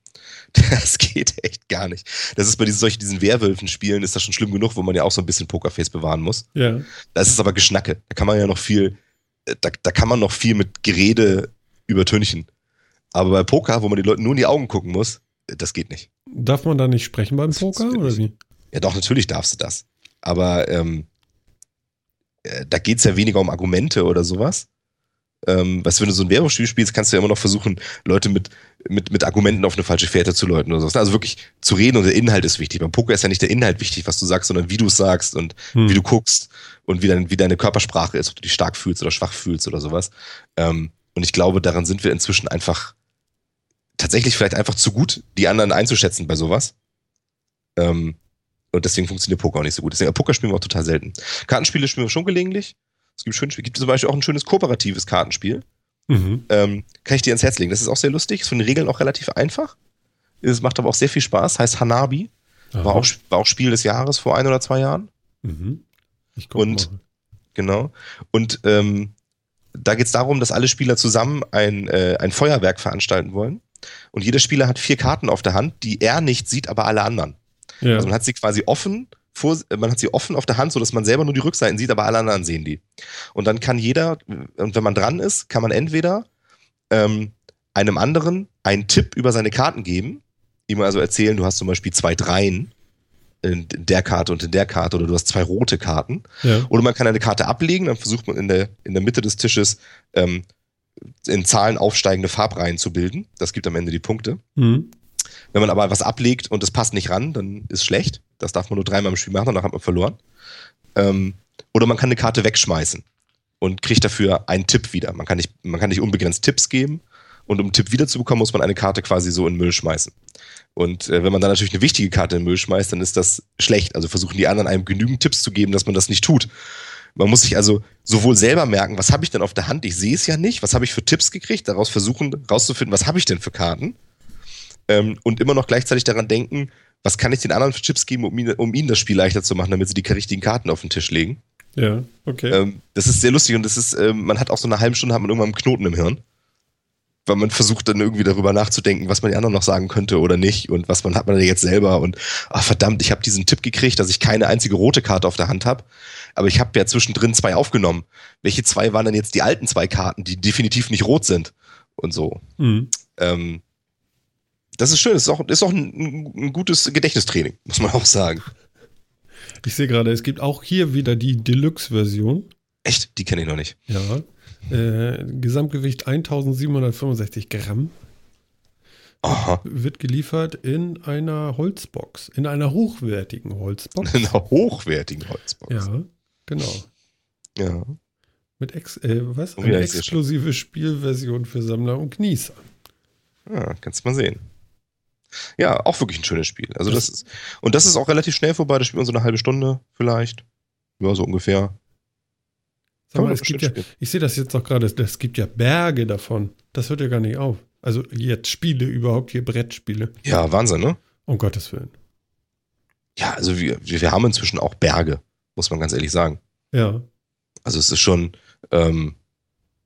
Das geht echt gar nicht. Das ist bei diesen, solchen, diesen Werwölfen-Spielen ist das schon schlimm genug, wo man ja auch so ein bisschen Pokerface bewahren muss. Ja. Das ist aber Geschnacke. Da kann man ja noch viel, äh, da, da kann man noch viel mit Gerede übertünchen. Aber bei Poker, wo man den Leuten nur in die Augen gucken muss, äh, das geht nicht. Darf man da nicht sprechen beim Poker oder wie? Ja, doch, natürlich darfst du das. Aber ähm, äh, da geht es ja weniger um Argumente oder sowas, ähm, weißt du, wenn du so ein Währungsspiel spielst, kannst du ja immer noch versuchen, Leute mit, mit, mit Argumenten auf eine falsche Fährte zu läuten oder so. Also wirklich zu reden und der Inhalt ist wichtig. Beim Poker ist ja nicht der Inhalt wichtig, was du sagst, sondern wie du es sagst und hm. wie du guckst und wie, dein, wie deine Körpersprache ist, ob du dich stark fühlst oder schwach fühlst oder sowas. Ähm, und ich glaube, daran sind wir inzwischen einfach tatsächlich vielleicht einfach zu gut, die anderen einzuschätzen bei sowas. Ähm, und deswegen funktioniert Poker auch nicht so gut. Deswegen Poker spielen wir auch total selten. Kartenspiele spielen wir schon gelegentlich. Es gibt, schön, gibt zum Beispiel auch ein schönes kooperatives Kartenspiel. Mhm. Ähm, kann ich dir ins Herz legen. Das ist auch sehr lustig, ist von den Regeln auch relativ einfach. Es macht aber auch sehr viel Spaß, heißt Hanabi. War auch, war auch, Spiel des Jahres vor ein oder zwei Jahren. Mhm. Und mal. genau. Und ähm, da geht es darum, dass alle Spieler zusammen ein, äh, ein Feuerwerk veranstalten wollen. Und jeder Spieler hat vier Karten auf der Hand, die er nicht sieht, aber alle anderen. Ja. Also man hat sie quasi offen vor, man hat sie offen auf der Hand, so dass man selber nur die Rückseiten sieht, aber alle anderen sehen die. Und dann kann jeder, und wenn man dran ist, kann man entweder ähm, einem anderen einen Tipp über seine Karten geben, ihm also erzählen, du hast zum Beispiel zwei Dreien in der Karte und in der Karte oder du hast zwei rote Karten. Ja. Oder man kann eine Karte ablegen, dann versucht man in der, in der Mitte des Tisches ähm, in Zahlen aufsteigende Farbreihen zu bilden. Das gibt am Ende die Punkte. Mhm. Wenn man aber was ablegt und es passt nicht ran, dann ist schlecht. Das darf man nur dreimal im Spiel machen, danach hat man verloren. Ähm, oder man kann eine Karte wegschmeißen und kriegt dafür einen Tipp wieder. Man kann nicht, man kann nicht unbegrenzt Tipps geben. Und um einen Tipp wiederzubekommen, muss man eine Karte quasi so in den Müll schmeißen. Und äh, wenn man dann natürlich eine wichtige Karte in den Müll schmeißt, dann ist das schlecht. Also versuchen die anderen einem genügend Tipps zu geben, dass man das nicht tut. Man muss sich also sowohl selber merken, was habe ich denn auf der Hand? Ich sehe es ja nicht. Was habe ich für Tipps gekriegt? Daraus versuchen rauszufinden, was habe ich denn für Karten? ähm, und immer noch gleichzeitig daran denken, was kann ich den anderen für Chips geben, um, ihn, um ihnen das Spiel leichter zu machen, damit sie die richtigen Karten auf den Tisch legen. Ja, okay. Ähm, das ist sehr lustig und das ist, ähm, man hat auch so eine halbe Stunde hat man irgendwann einen Knoten im Hirn. Weil man versucht dann irgendwie darüber nachzudenken, was man die anderen noch sagen könnte oder nicht und was man hat man denn jetzt selber und ach verdammt, ich habe diesen Tipp gekriegt, dass ich keine einzige rote Karte auf der Hand habe, aber ich habe ja zwischendrin zwei aufgenommen. Welche zwei waren denn jetzt die alten zwei Karten, die definitiv nicht rot sind und so. Mhm. Ähm, das ist schön. Das ist auch, ist auch ein, ein gutes Gedächtnistraining, muss man auch sagen. Ich sehe gerade, es gibt auch hier wieder die Deluxe-Version. Echt? Die kenne ich noch nicht. Ja. Äh, Gesamtgewicht 1765 Gramm. Aha. Wird geliefert in einer Holzbox, in einer hochwertigen Holzbox. In einer hochwertigen Holzbox. Ja, genau. Ja. Mit ex äh, was? Eine exklusive Spielversion für Sammler und Genießer. Ja, kannst mal sehen. Ja, auch wirklich ein schönes Spiel. Also das ist, und das ist auch relativ schnell vorbei. Das spielt man so eine halbe Stunde vielleicht. Ja, so ungefähr. Sag mal, es gibt ja, ich sehe das jetzt auch gerade, es gibt ja Berge davon. Das hört ja gar nicht auf. Also jetzt Spiele überhaupt, hier Brettspiele. Ja, Wahnsinn, ne? Um Gottes Willen. Ja, also wir, wir wir haben inzwischen auch Berge, muss man ganz ehrlich sagen. Ja. Also es ist schon, ähm,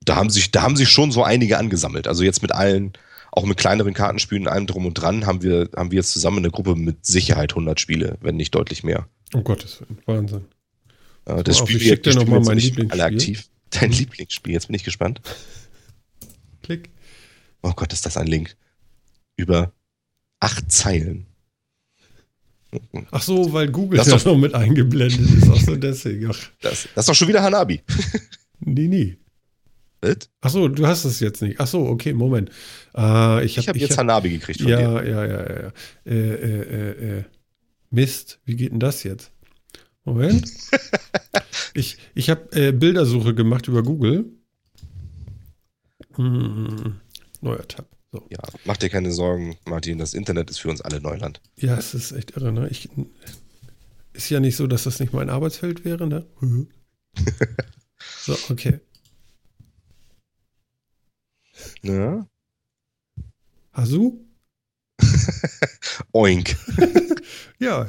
da haben sich, da haben sich schon so einige angesammelt. Also jetzt mit allen, auch mit kleineren Kartenspielen, allem drum und dran, haben wir, haben wir jetzt zusammen eine Gruppe mit Sicherheit 100 Spiele, wenn nicht deutlich mehr. Um Gottes Willen. Wahnsinn. Äh, das Pass auf, Spiel ich schick dir das noch spielen mal jetzt mein nicht alle Lieblingsspiel. aktiv. Dein Lieblingsspiel, jetzt bin ich gespannt. Klick. Oh Gott, ist das ein Link. Über acht Zeilen. Ach so, weil Google Das ja doch- noch mit eingeblendet ist. Ach so, deswegen. Ach, Das, das ist doch schon wieder Hanabi. nee, nee. Was? Ach so, du hast es jetzt nicht. Ach so, okay, Moment. Äh, ich habe habe jetzt Hanabi gekriegt von dir. Ja, ja, ja, ja. ja. Äh, äh, äh, äh. Mist, wie geht denn das jetzt? Moment. ich ich habe äh, Bildersuche gemacht über Google. Hm, neuer Tab. So. Ja, mach dir keine Sorgen, Martin. Das Internet ist für uns alle Neuland. Ja, es ist echt irre, ne? Ich, ist ja nicht so, dass das nicht mein Arbeitsfeld wäre, ne? so, okay. Ja? Hasu? Oink. Ja,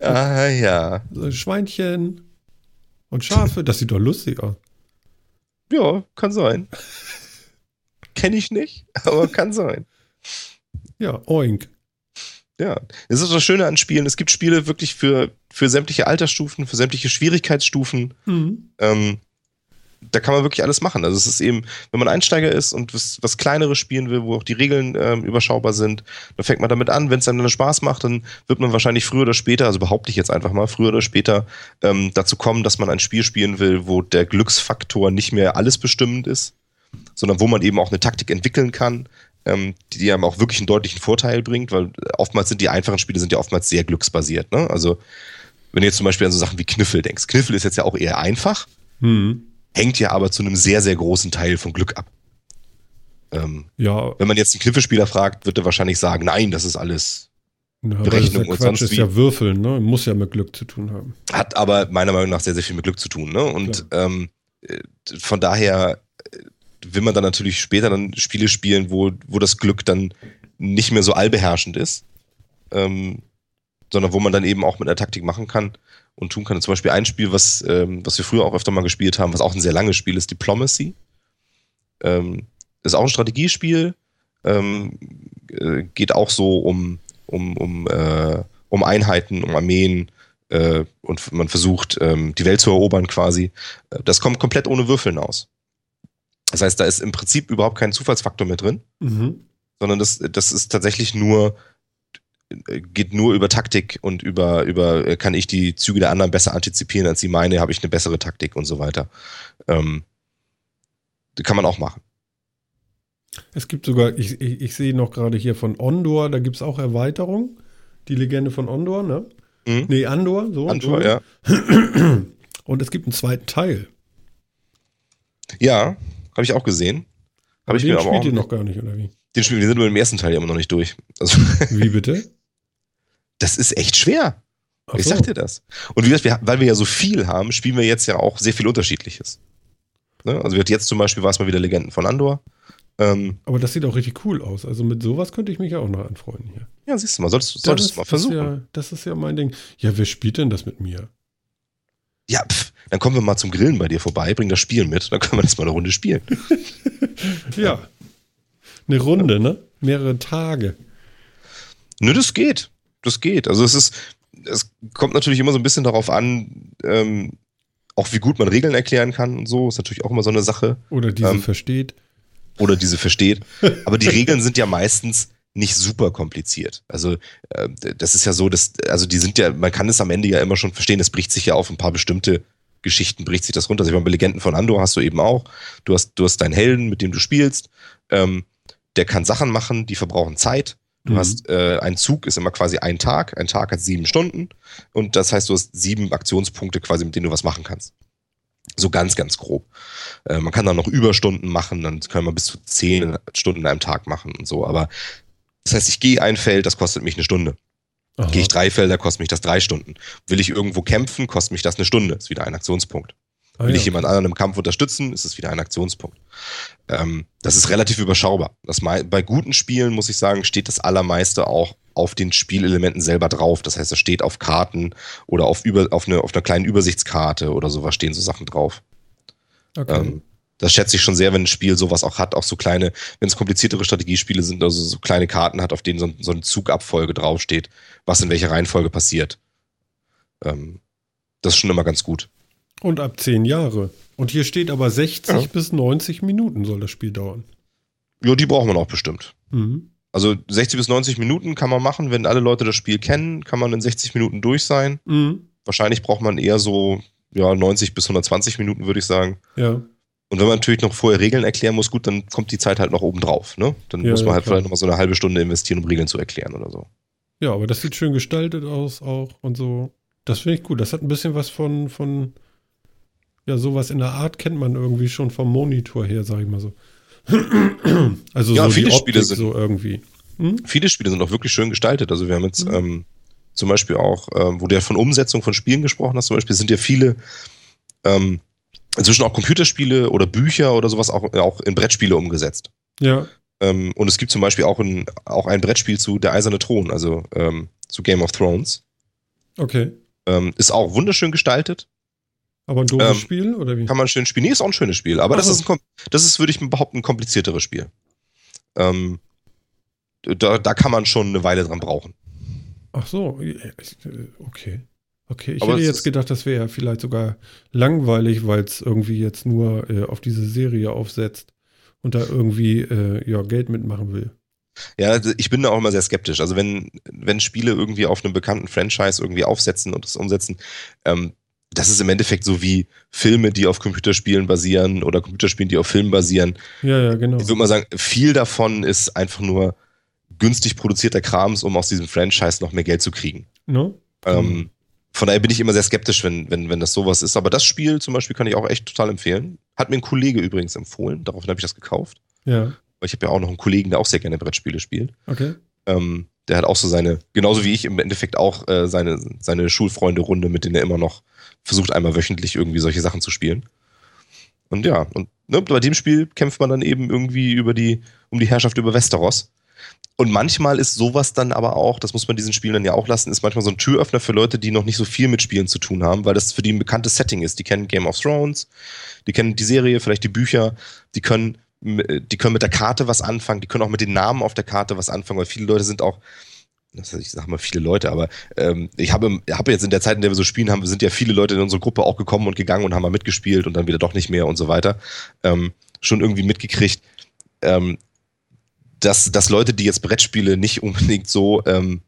Ah ja. so Schweinchen und Schafe, das sieht doch lustig aus. Ja, kann sein. Kenne ich nicht, aber kann sein. Ja, oink. Ja, das ist das Schöne an Spielen. Es gibt Spiele wirklich für, für sämtliche Altersstufen, für sämtliche Schwierigkeitsstufen. Mhm. Ähm, da kann man wirklich alles machen. Also es ist eben, wenn man Einsteiger ist und was, was Kleineres spielen will, wo auch die Regeln ähm, überschaubar sind, dann fängt man damit an. Wenn es einem dann Spaß macht, dann wird man wahrscheinlich früher oder später, also behaupte ich jetzt einfach mal, früher oder später ähm, dazu kommen, dass man ein Spiel spielen will, wo der Glücksfaktor nicht mehr alles bestimmend ist, sondern wo man eben auch eine Taktik entwickeln kann, ähm, die, einem auch wirklich einen deutlichen Vorteil bringt, weil oftmals sind die einfachen Spiele sind ja oftmals sehr glücksbasiert. Ne? Also wenn du jetzt zum Beispiel an so Sachen wie Kniffel denkst. Kniffel ist jetzt ja auch eher einfach, Mhm. Hängt ja aber zu einem sehr, sehr großen Teil vom Glück ab. Ähm, Ja, wenn man jetzt einen Kniffelspieler fragt, wird er wahrscheinlich sagen, nein, das ist alles. Ja, Berechnung und sonst ist wie. ja Würfeln, ne? Muss ja mit Glück zu tun haben. Hat aber meiner Meinung nach sehr, sehr viel mit Glück zu tun. Ne? Und ähm, äh, von daher äh, will man dann natürlich später dann Spiele spielen, wo, wo das Glück dann nicht mehr so allbeherrschend ist, ähm, sondern wo man dann eben auch mit einer Taktik machen kann und tun kann. Zum Beispiel ein Spiel, was, ähm, was wir früher auch öfter mal gespielt haben, was auch ein sehr langes Spiel ist, Diplomacy. Ähm, ist auch ein Strategiespiel, ähm, äh, geht auch so um, um, um, äh, um Einheiten, um Armeen äh, und man versucht, ähm, die Welt zu erobern quasi. Äh, Das kommt komplett ohne Würfeln aus. Das heißt, da ist im Prinzip überhaupt kein Zufallsfaktor mehr drin, Mhm. sondern das, das ist tatsächlich nur, geht nur über Taktik und über, über, äh, kann ich die Züge der anderen besser antizipieren als sie meine, habe ich eine bessere Taktik und so weiter. Ähm, kann man auch machen. Es gibt sogar, ich, ich, ich sehe noch gerade hier von Ondor, da gibt es auch Erweiterung. Die Legende von Ondor, ne? Mhm. Nee, Andor, so. Antwort, ja. Und es gibt einen zweiten Teil. Ja, habe ich auch gesehen. Habe ich den mir aber spielt auch. ihr noch gar nicht, oder wie? Den spielen wir sind nur im ersten Teil ja immer noch nicht durch. Also, Wie bitte? das ist echt schwer. Ach ich so. sag dir das. Und wie gesagt, wir, weil wir ja so viel haben, spielen wir jetzt ja auch sehr viel Unterschiedliches. Ne? Also jetzt zum Beispiel war es mal wieder Legenden von Andor. Ähm, Aber das sieht auch richtig cool aus. Also mit sowas könnte ich mich ja auch noch anfreuen hier. ja, siehst du mal, solltest, Das solltest du mal das ist versuchen. Ja, das ist ja mein Ding. Ja, wer spielt denn das mit mir? Ja, pff, dann kommen wir mal zum Grillen bei dir vorbei, bring das Spiel mit, dann können wir das mal eine Runde spielen. Ja. Eine Runde, ne? Mehrere Tage. Nö, das geht. Das geht. Also es ist, es kommt natürlich immer so ein bisschen darauf an, ähm, auch wie gut man Regeln erklären kann und so, ist natürlich auch immer so eine Sache. Oder diese Ähm, versteht. Oder diese versteht. Aber die Regeln sind ja meistens nicht super kompliziert. Also äh, das ist ja so, dass, also die sind ja, man kann es am Ende ja immer schon verstehen, es bricht sich ja auf ein paar bestimmte Geschichten, bricht sich das runter. Also ich meine, bei Legenden von Andor hast du eben auch, du hast, du hast deinen Helden, mit dem du spielst, ähm, der kann Sachen machen, die verbrauchen Zeit. Du mhm. hast äh, ein Zug ist immer quasi ein Tag, ein Tag hat sieben Stunden und das heißt, du hast sieben Aktionspunkte quasi, mit denen du was machen kannst. So ganz, ganz grob. Äh, man kann dann noch Überstunden machen, dann können wir bis zu zehn Stunden in einem Tag machen und so. Aber das heißt, ich gehe ein Feld, das kostet mich eine Stunde. Aha. Gehe ich drei Felder, kostet mich das drei Stunden. Will ich irgendwo kämpfen, kostet mich das eine Stunde. Ist wieder ein Aktionspunkt. Ah, Will ja. ich jemand anderen im Kampf unterstützen, ist es wieder ein Aktionspunkt. Ähm, das ist relativ überschaubar. Das bei guten Spielen, muss ich sagen, steht das Allermeiste auch auf den Spielelementen selber drauf. Das heißt, es steht auf Karten oder auf, über, auf, eine, auf einer kleinen Übersichtskarte oder sowas stehen so Sachen drauf. Okay. Ähm, das schätze ich schon sehr, wenn ein Spiel sowas auch hat, auch so kleine, wenn es kompliziertere Strategiespiele sind, also so kleine Karten hat, auf denen so, so eine Zugabfolge draufsteht, was in welcher Reihenfolge passiert. Ähm, das ist schon immer ganz gut. Und ab zehn Jahre. Und hier steht aber 60 ja. bis 90 Minuten soll das Spiel dauern. Ja, die braucht man auch bestimmt. Mhm. Also 60 bis 90 Minuten kann man machen, wenn alle Leute das Spiel kennen, kann man in 60 Minuten durch sein. Mhm. Wahrscheinlich braucht man eher so ja, 90 bis 120 Minuten, würde ich sagen. Ja. Und wenn man natürlich noch vorher Regeln erklären muss, gut, dann kommt die Zeit halt noch oben drauf. Ne? Dann ja, muss man halt klar. vielleicht nochmal so eine halbe Stunde investieren, um Regeln zu erklären oder so. Ja, aber das sieht schön gestaltet aus auch und so. Das finde ich gut. Das hat ein bisschen was von, von, ja, sowas in der Art kennt man irgendwie schon vom Monitor her, sag ich mal so. also ja, so viele Spiele sind so irgendwie. Hm? Viele Spiele sind auch wirklich schön gestaltet. Also wir haben jetzt mhm. ähm, zum Beispiel auch, ähm, wo du ja von Umsetzung von Spielen gesprochen hast, zum Beispiel sind ja viele ähm, inzwischen auch Computerspiele oder Bücher oder sowas auch, auch in Brettspiele umgesetzt. Ja. Ähm, und es gibt zum Beispiel auch ein, auch ein Brettspiel zu Der Eiserne Thron, also ähm, zu Game of Thrones. Okay. Ähm, ist auch wunderschön gestaltet. Aber ein doofes ähm, Spiel, oder wie? Kann man schön spielen. Nee, ist auch ein schönes Spiel. Aber das ist, ein, das ist, würde ich behaupten, ein komplizierteres Spiel. Ähm, da, da kann man schon eine Weile dran brauchen. Ach so, okay. Okay, ich Aber hätte jetzt gedacht, das wäre vielleicht sogar langweilig, weil es irgendwie jetzt nur äh, auf diese Serie aufsetzt und da irgendwie äh, ja, Geld mitmachen will. Ja, also ich bin da auch immer sehr skeptisch. Also wenn, wenn Spiele irgendwie auf einem bekannten Franchise irgendwie aufsetzen und das umsetzen, ähm, das ist im Endeffekt so wie Filme, die auf Computerspielen basieren oder Computerspielen, die auf Filmen basieren. Ja, ja, genau. Ich würde mal sagen, viel davon ist einfach nur günstig produzierter Krams, um aus diesem Franchise noch mehr Geld zu kriegen. No? Ähm, von daher bin ich immer sehr skeptisch, wenn, wenn, wenn das sowas ist. Aber das Spiel zum Beispiel kann ich auch echt total empfehlen. Hat mir ein Kollege übrigens empfohlen, daraufhin habe ich das gekauft. Ja. Weil ich habe ja auch noch einen Kollegen, der auch sehr gerne Brettspiele spielt. Okay. Ähm, der hat auch so seine, genauso wie ich im Endeffekt auch äh, seine, seine Schulfreunde-Runde, mit denen er immer noch versucht, einmal wöchentlich irgendwie solche Sachen zu spielen. Und ja, und ne, bei dem Spiel kämpft man dann eben irgendwie über die, um die Herrschaft über Westeros. Und manchmal ist sowas dann aber auch, das muss man diesen Spielen dann ja auch lassen, ist manchmal so ein Türöffner für Leute, die noch nicht so viel mit Spielen zu tun haben, weil das für die ein bekanntes Setting ist. Die kennen Game of Thrones, die kennen die Serie, vielleicht die Bücher, die können, die können mit der Karte was anfangen, die können auch mit den Namen auf der Karte was anfangen, weil viele Leute sind auch, ich sag mal viele Leute, aber ähm, ich habe, habe jetzt in der Zeit, in der wir so spielen haben, sind ja viele Leute in unsere Gruppe auch gekommen und gegangen und haben mal mitgespielt und dann wieder doch nicht mehr und so weiter. Ähm, schon irgendwie mitgekriegt. Ähm, dass, dass Leute, die jetzt Brettspiele nicht unbedingt so ähm,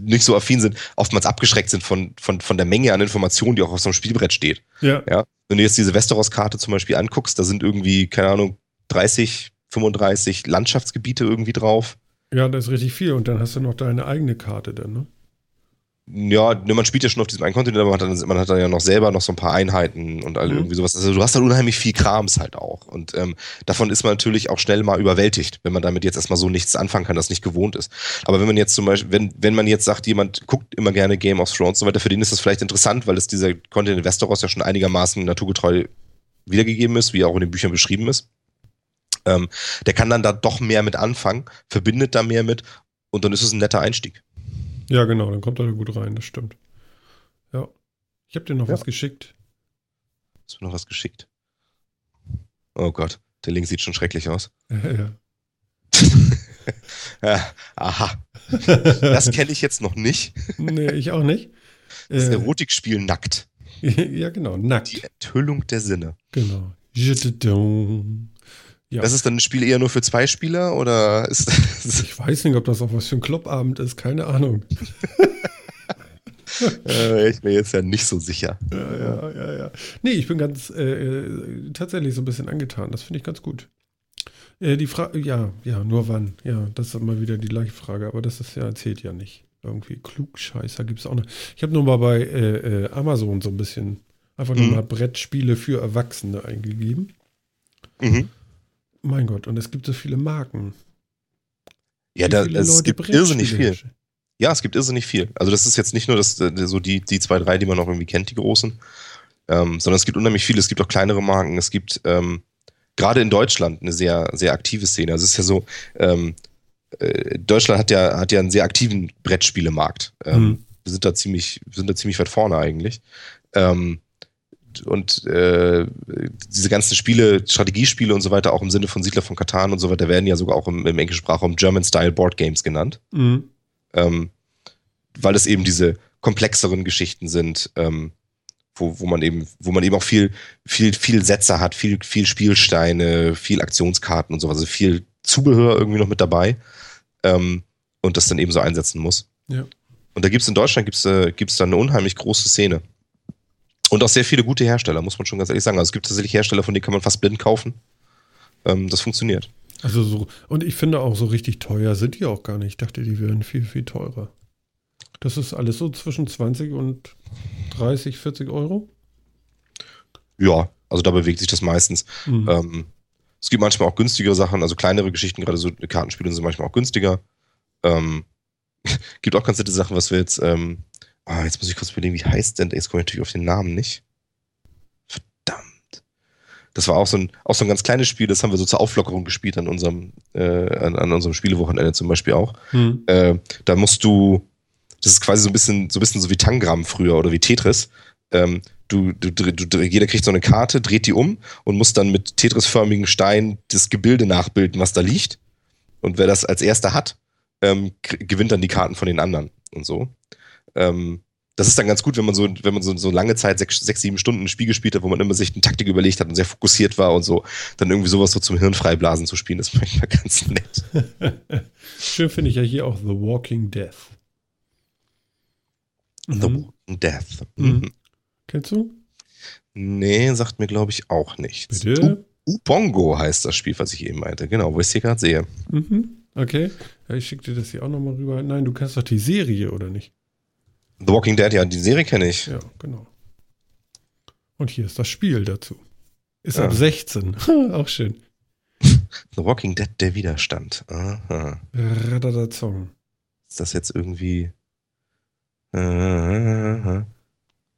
nicht so affin sind, oftmals abgeschreckt sind von, von, von der Menge an Informationen, die auch auf so einem Spielbrett steht. Ja. ja? Wenn du jetzt diese Westeros-Karte zum Beispiel anguckst, da sind irgendwie, keine Ahnung, 30, 35 Landschaftsgebiete irgendwie drauf. Ja, das ist richtig viel. Und dann hast du noch deine eigene Karte dann, ne? ja, ne, man spielt ja schon auf diesem einen Kontinent, aber man hat, dann, man hat dann ja noch selber noch so ein paar Einheiten und all mhm. irgendwie sowas. Also du hast dann unheimlich viel Krams halt auch. Und ähm, davon ist man natürlich auch schnell mal überwältigt, wenn man damit jetzt erstmal so nichts anfangen kann, das nicht gewohnt ist. Aber wenn man jetzt zum Beispiel, wenn, wenn man jetzt sagt, jemand guckt immer gerne Game of Thrones und so weiter, für den ist das vielleicht interessant, weil es dieser Kontinent Westeros ja schon einigermaßen naturgetreu wiedergegeben ist, wie er auch in den Büchern beschrieben ist. Ähm, der kann dann da doch mehr mit anfangen, verbindet da mehr mit und dann ist es ein netter Einstieg. Ja, genau, dann kommt er da gut rein, das stimmt. Ja. Ich habe dir noch ja. was geschickt. Hast du noch was geschickt? Oh Gott, der Link sieht schon schrecklich aus. ja. ja. Aha. Das kenne ich jetzt noch nicht. nee, ich auch nicht. Das äh, Erotikspiel nackt. ja, genau, nackt. Die Enthüllung der Sinne. Genau. Ja. Das ist dann ein Spiel eher nur für zwei Spieler oder ist das Ich weiß nicht, ob das auch was für ein Clubabend ist, keine Ahnung. äh, ich bin jetzt ja nicht so sicher. Ja, ja, ja, ja. Nee, ich bin ganz äh, äh tatsächlich so ein bisschen angetan. Das finde ich ganz gut. Äh, die Frage, ja, ja, nur wann? Ja, das ist immer wieder die gleiche Frage, aber das ist ja, zählt ja nicht. Irgendwie Klugscheißer gibt es auch noch. Ich habe nur mal bei äh, äh, Amazon so ein bisschen einfach nur mhm. mal Brettspiele für Erwachsene eingegeben. Mhm. Mein Gott, und es gibt so viele Marken. Ja, da, es gibt irrsinnig viel. Ja, es gibt irrsinnig viel. Also das ist jetzt nicht nur das, äh, so die, die zwei, drei, die man noch irgendwie kennt, die großen, ähm, sondern es gibt unheimlich viele. Es gibt auch kleinere Marken. Es gibt ähm, gerade in Deutschland eine sehr, sehr aktive Szene. Also es ist ja so, ähm, äh, Deutschland hat ja, hat ja einen sehr aktiven Brettspielemarkt. Ähm, mhm. Wir sind da ziemlich, sind da ziemlich weit vorne eigentlich. Ähm, und äh, diese ganzen Spiele, Strategiespiele und so weiter, auch im Sinne von Siedler von Katan und so weiter, werden ja sogar auch im, im englischen Sprachraum German-Style Board Games genannt. Mhm. Ähm, weil es eben diese komplexeren Geschichten sind, ähm, wo, wo man eben, wo man eben auch viel, viel, viel Sätze hat, viel, viel Spielsteine, viel Aktionskarten und sowas, also viel Zubehör irgendwie noch mit dabei ähm, und das dann eben so einsetzen muss. Ja. Und da gibt es in Deutschland gibt's, äh, gibt's da eine unheimlich große Szene. Und auch sehr viele gute Hersteller, muss man schon ganz ehrlich sagen. Also es gibt tatsächlich Hersteller, von denen kann man fast blind kaufen. Ähm, das funktioniert. Also so, und ich finde auch so richtig teuer sind die auch gar nicht. Ich dachte, die wären viel, viel teurer. Das ist alles so zwischen 20 und 30, 40 Euro? Ja, also da bewegt sich das meistens. Mhm. Ähm, es gibt manchmal auch günstigere Sachen, also kleinere Geschichten, gerade so Kartenspiele sind manchmal auch günstiger. Ähm, gibt auch ganz nette Sachen, was wir jetzt, ähm, ah, jetzt muss ich kurz überlegen, wie heißt denn, jetzt komme ich natürlich auf den Namen nicht. Verdammt. Das war auch so ein, auch so ein ganz kleines Spiel, das haben wir so zur Auflockerung gespielt an unserem, äh, an, an unserem Spielewochenende zum Beispiel auch. Mhm. Äh, da musst du, das ist quasi so ein bisschen, so ein bisschen so wie Tangram früher oder wie Tetris. Ähm, du, du, du, jeder kriegt so eine Karte, dreht die um und muss dann mit Tetris-förmigen Steinen das Gebilde nachbilden, was da liegt. Und wer das als erster hat, ähm, gewinnt dann die Karten von den anderen und so. Ähm, das ist dann ganz gut, wenn man so, wenn man so, so lange Zeit, sechs, sechs, sieben Stunden ein Spiel gespielt hat, wo man immer sich eine Taktik überlegt hat und sehr fokussiert war und so, dann irgendwie sowas so zum Hirnfreiblasen zu spielen, das ist manchmal ganz nett. Schön finde ich ja hier auch The Walking Death. The mhm. Walking Death. Mhm. mhm. Kennst du? Nee, sagt mir, glaube ich, auch nichts. Bitte? Ubongo heißt das Spiel, was ich eben meinte. Genau, wo ich es hier gerade sehe. Mhm. Okay. Ja, ich schicke dir das hier auch nochmal rüber. Nein, du kennst doch die Serie, oder nicht? The Walking Dead, ja, die Serie kenne ich. Ja, genau. Und hier ist das Spiel dazu. Ist ja. ab 16. auch schön. The Walking Dead, der Widerstand. Aha. Radadazong. Ist das jetzt irgendwie. Aha.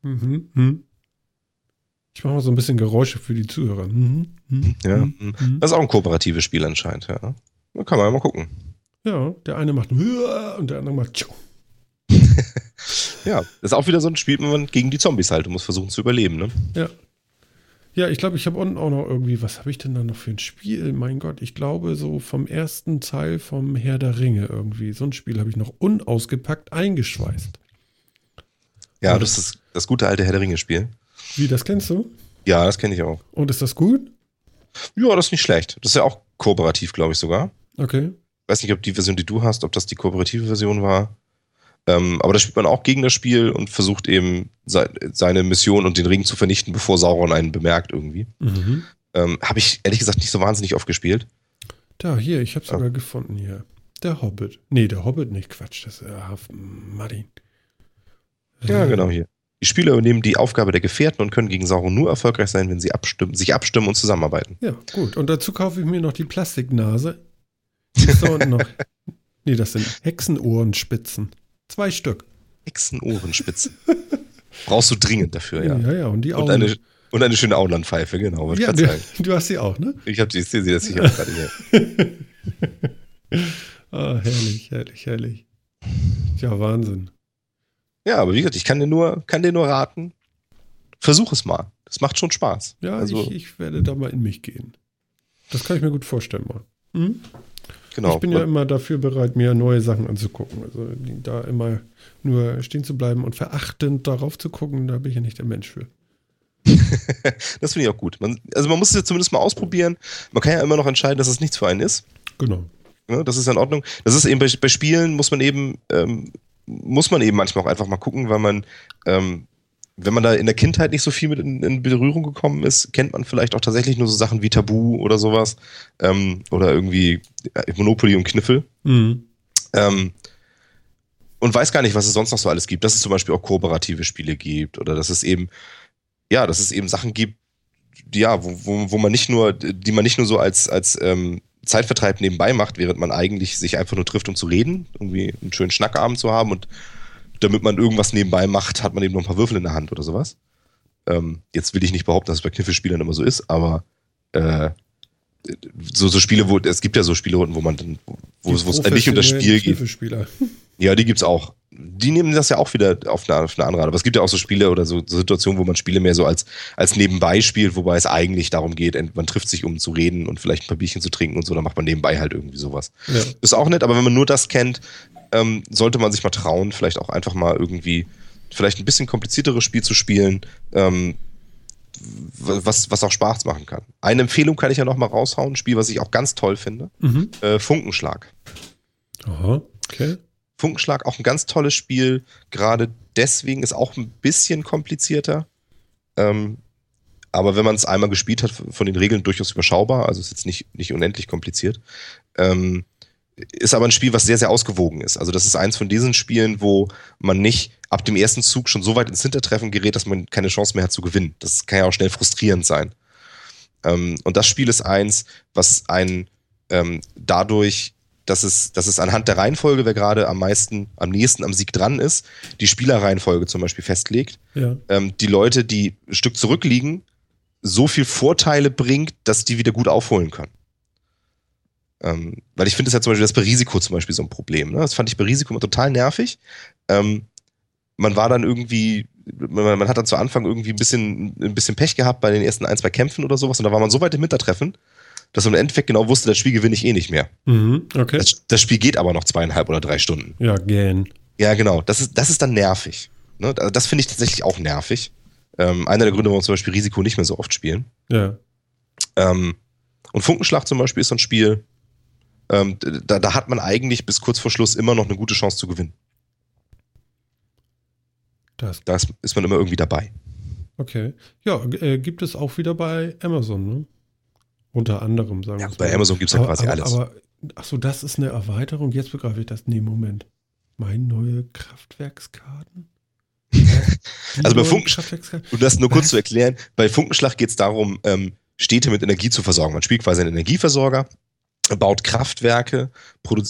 Mhm. Mhm. Ich mache mal so ein bisschen Geräusche für die Zuhörer. Mhm. Mhm. Ja. Mhm. mhm. Das ist auch ein kooperatives Spiel anscheinend, ja. Da kann man ja mal gucken. Ja, der eine macht und der andere macht. Ja, das ist auch wieder so ein Spiel, wo man gegen die Zombies halt und muss versuchen zu überleben, ne? Ja. Ja, ich glaube, ich habe unten auch noch irgendwie, was habe ich denn da noch für ein Spiel? Mein Gott, ich glaube, so vom ersten Teil vom Herr der Ringe irgendwie. So ein Spiel habe ich noch unausgepackt eingeschweißt. Ja, das ist das gute alte Herr der Ringe-Spiel. Wie, das kennst du? Ja, das kenne ich auch. Und ist das gut? Ja, das ist nicht schlecht. Das ist ja auch kooperativ, glaube ich sogar. Okay. Ich weiß nicht, ob die Version, die du hast, ob das die kooperative Version war. Ähm, aber da spielt man auch gegen das Spiel und versucht eben seine Mission und den Ring zu vernichten, bevor Sauron einen bemerkt irgendwie. Mhm. Ähm, habe ich ehrlich gesagt nicht so wahnsinnig oft gespielt. Da, hier, ich habe es sogar ja. gefunden hier. Der Hobbit. Nee, der Hobbit nicht, Quatsch, das ist äh, Martin. Ja, genau hier. Die Spieler übernehmen die Aufgabe der Gefährten und können gegen Sauron nur erfolgreich sein, wenn sie abstimmen, sich abstimmen und zusammenarbeiten. Ja, gut. Und dazu kaufe ich mir noch die Plastiknase. Ist da unten noch. Nee, das sind Hexenohrenspitzen. Zwei Stück. Hexenohrenspitzen. Brauchst du dringend dafür, ja. Ja, ja, und die Augen. Und eine, und eine schöne Auenlandpfeife, genau. Ja, du, du, hast sie auch, ne? Ich habe die, ich sehe sie jetzt sicher gerade hier. ah, herrlich, herrlich, herrlich. Ja, Wahnsinn. Ja, aber wie gesagt, ich kann dir nur, kann dir nur raten, versuch es mal. Das macht schon Spaß. Ja, also, ich, ich werde da mal in mich gehen. Das kann ich mir gut vorstellen mal. Hm? Genau. Ich bin ja immer dafür bereit, mir neue Sachen anzugucken. Also da immer nur stehen zu bleiben und verachtend darauf zu gucken, da bin ich ja nicht der Mensch für. das finde ich auch gut. Man, also man muss es ja zumindest mal ausprobieren. Man kann ja immer noch entscheiden, dass es nichts für einen ist. Genau. Ja, das ist in Ordnung. Das ist eben bei, bei Spielen muss man eben ähm, muss man eben manchmal auch einfach mal gucken, weil man ähm, wenn man da in der Kindheit nicht so viel mit in, in, Berührung gekommen ist, kennt man vielleicht auch tatsächlich nur so Sachen wie Tabu oder sowas ähm, oder irgendwie äh, Monopoly und Kniffel. Mhm. Ähm, und weiß gar nicht, was es sonst noch so alles gibt. Dass es zum Beispiel auch kooperative Spiele gibt oder dass es eben, ja, dass es eben Sachen gibt, die, ja, wo, wo, wo man nicht nur, die man nicht nur so als, als ähm, Zeitvertreib nebenbei macht, während man eigentlich sich einfach nur trifft, um zu reden, irgendwie einen schönen Schnackabend zu haben und damit man irgendwas nebenbei macht, hat man eben noch ein paar Würfel in der Hand oder sowas. Ähm, jetzt will ich nicht behaupten, dass es bei Kniffelspielern immer so ist, aber äh, so, so Spiele, wo es gibt ja so Spielerunden, wo man dann, wo, es nicht um das Spiel geht. Ja, die gibt's auch. Die nehmen das ja auch wieder auf eine, auf eine andere Art. Aber es gibt ja auch so Spiele oder so, so Situationen, wo man Spiele mehr so als, als nebenbei spielt, wobei es eigentlich darum geht, man trifft sich, um zu reden und vielleicht ein paar Bierchen zu trinken und so, dann macht man nebenbei halt irgendwie sowas. Ja. Ist auch nett, aber wenn man nur das kennt, ähm, sollte man sich mal trauen, vielleicht auch einfach mal irgendwie vielleicht ein bisschen komplizierteres Spiel zu spielen, ähm, was, was auch Spaß machen kann. Eine Empfehlung kann ich ja noch mal raushauen, ein Spiel, was ich auch ganz toll finde. Mhm. Äh, Funkenschlag. Aha, okay. Funkenschlag auch ein ganz tolles Spiel. Gerade deswegen ist auch ein bisschen komplizierter. Ähm, aber wenn man es einmal gespielt hat, von den Regeln durchaus überschaubar. Also ist jetzt nicht, nicht unendlich kompliziert. Ähm, ist aber ein Spiel, was sehr, sehr ausgewogen ist. Also das ist eins von diesen Spielen, wo man nicht ab dem ersten Zug schon so weit ins Hintertreffen gerät, dass man keine Chance mehr hat zu gewinnen. Das kann ja auch schnell frustrierend sein. Ähm, und das Spiel ist eins, was einen ähm, dadurch, dass es, dass es anhand der Reihenfolge, wer gerade am meisten, am nächsten am Sieg dran ist, die Spielerreihenfolge zum Beispiel festlegt. Ja. Ähm, die Leute, die ein Stück zurückliegen, so viel Vorteile bringt, dass die wieder gut aufholen können. Ähm, weil ich finde es ja zum Beispiel das bei Risiko zum Beispiel so ein Problem. Ne? Das fand ich bei Risiko immer total nervig. Ähm, man war dann irgendwie, man, man, hat dann zu Anfang irgendwie ein bisschen, ein bisschen Pech gehabt bei den ersten ein, zwei Kämpfen oder sowas und da war man so weit im Hintertreffen, dass man im Endeffekt genau wusste, das Spiel gewinne ich eh nicht mehr. Mhm, okay. Das, das, Spiel geht aber noch zweieinhalb oder drei Stunden. Ja, gern. Ja, genau. Das ist, das ist dann nervig. Ne? Das finde ich tatsächlich auch nervig. Ähm, einer der Gründe, warum wir zum Beispiel Risiko nicht mehr so oft spielen. Ja. Ähm, und Funkenschlag zum Beispiel ist so ein Spiel, ähm, da, da hat man eigentlich bis kurz vor Schluss immer noch eine gute Chance zu gewinnen. Das. Da ist man immer irgendwie dabei. Okay. Ja, äh, gibt es auch wieder bei Amazon, ne? Unter anderem, sagen wir ja, Bei mal. Amazon gibt es ja quasi aber, alles. Aber, achso, das ist eine Erweiterung. Jetzt begreife ich das. Nee, Moment. Mein neue Kraftwerkskarten? also bei Funkenschlag, um das nur kurz zu erklären, bei Funkenschlag geht es darum, ähm, Städte mit Energie zu versorgen. Man spielt quasi einen Energieversorger baut Kraftwerke,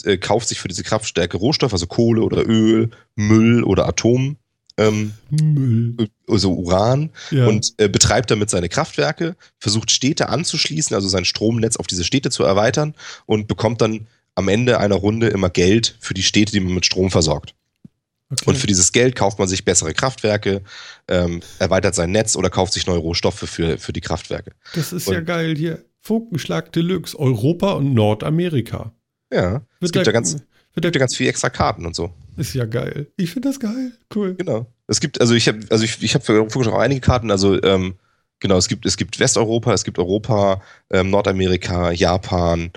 äh, kauft sich für diese Kraftstärke Rohstoffe, also Kohle oder Öl, Müll oder Atom. Ähm, Müll. Also Uran ja. und äh, betreibt damit seine Kraftwerke, versucht Städte anzuschließen, also sein Stromnetz auf diese Städte zu erweitern und bekommt dann am Ende einer Runde immer Geld für die Städte, die man mit Strom versorgt. Okay. Und für dieses Geld kauft man sich bessere Kraftwerke, ähm, erweitert sein Netz oder kauft sich neue Rohstoffe für, für die Kraftwerke. Das ist und ja geil hier. Funkenschlag Deluxe, Europa und Nordamerika. Ja, es gibt da ganz, wird da ganz viel extra Karten und so. Ist ja geil. Ich finde das geil. Cool. Genau. Es gibt, also ich habe, also ich, ich habe für Funkenschlag auch einige Karten, also ähm, genau, es gibt, es gibt Westeuropa, es gibt Europa, ähm, Nordamerika, Japan,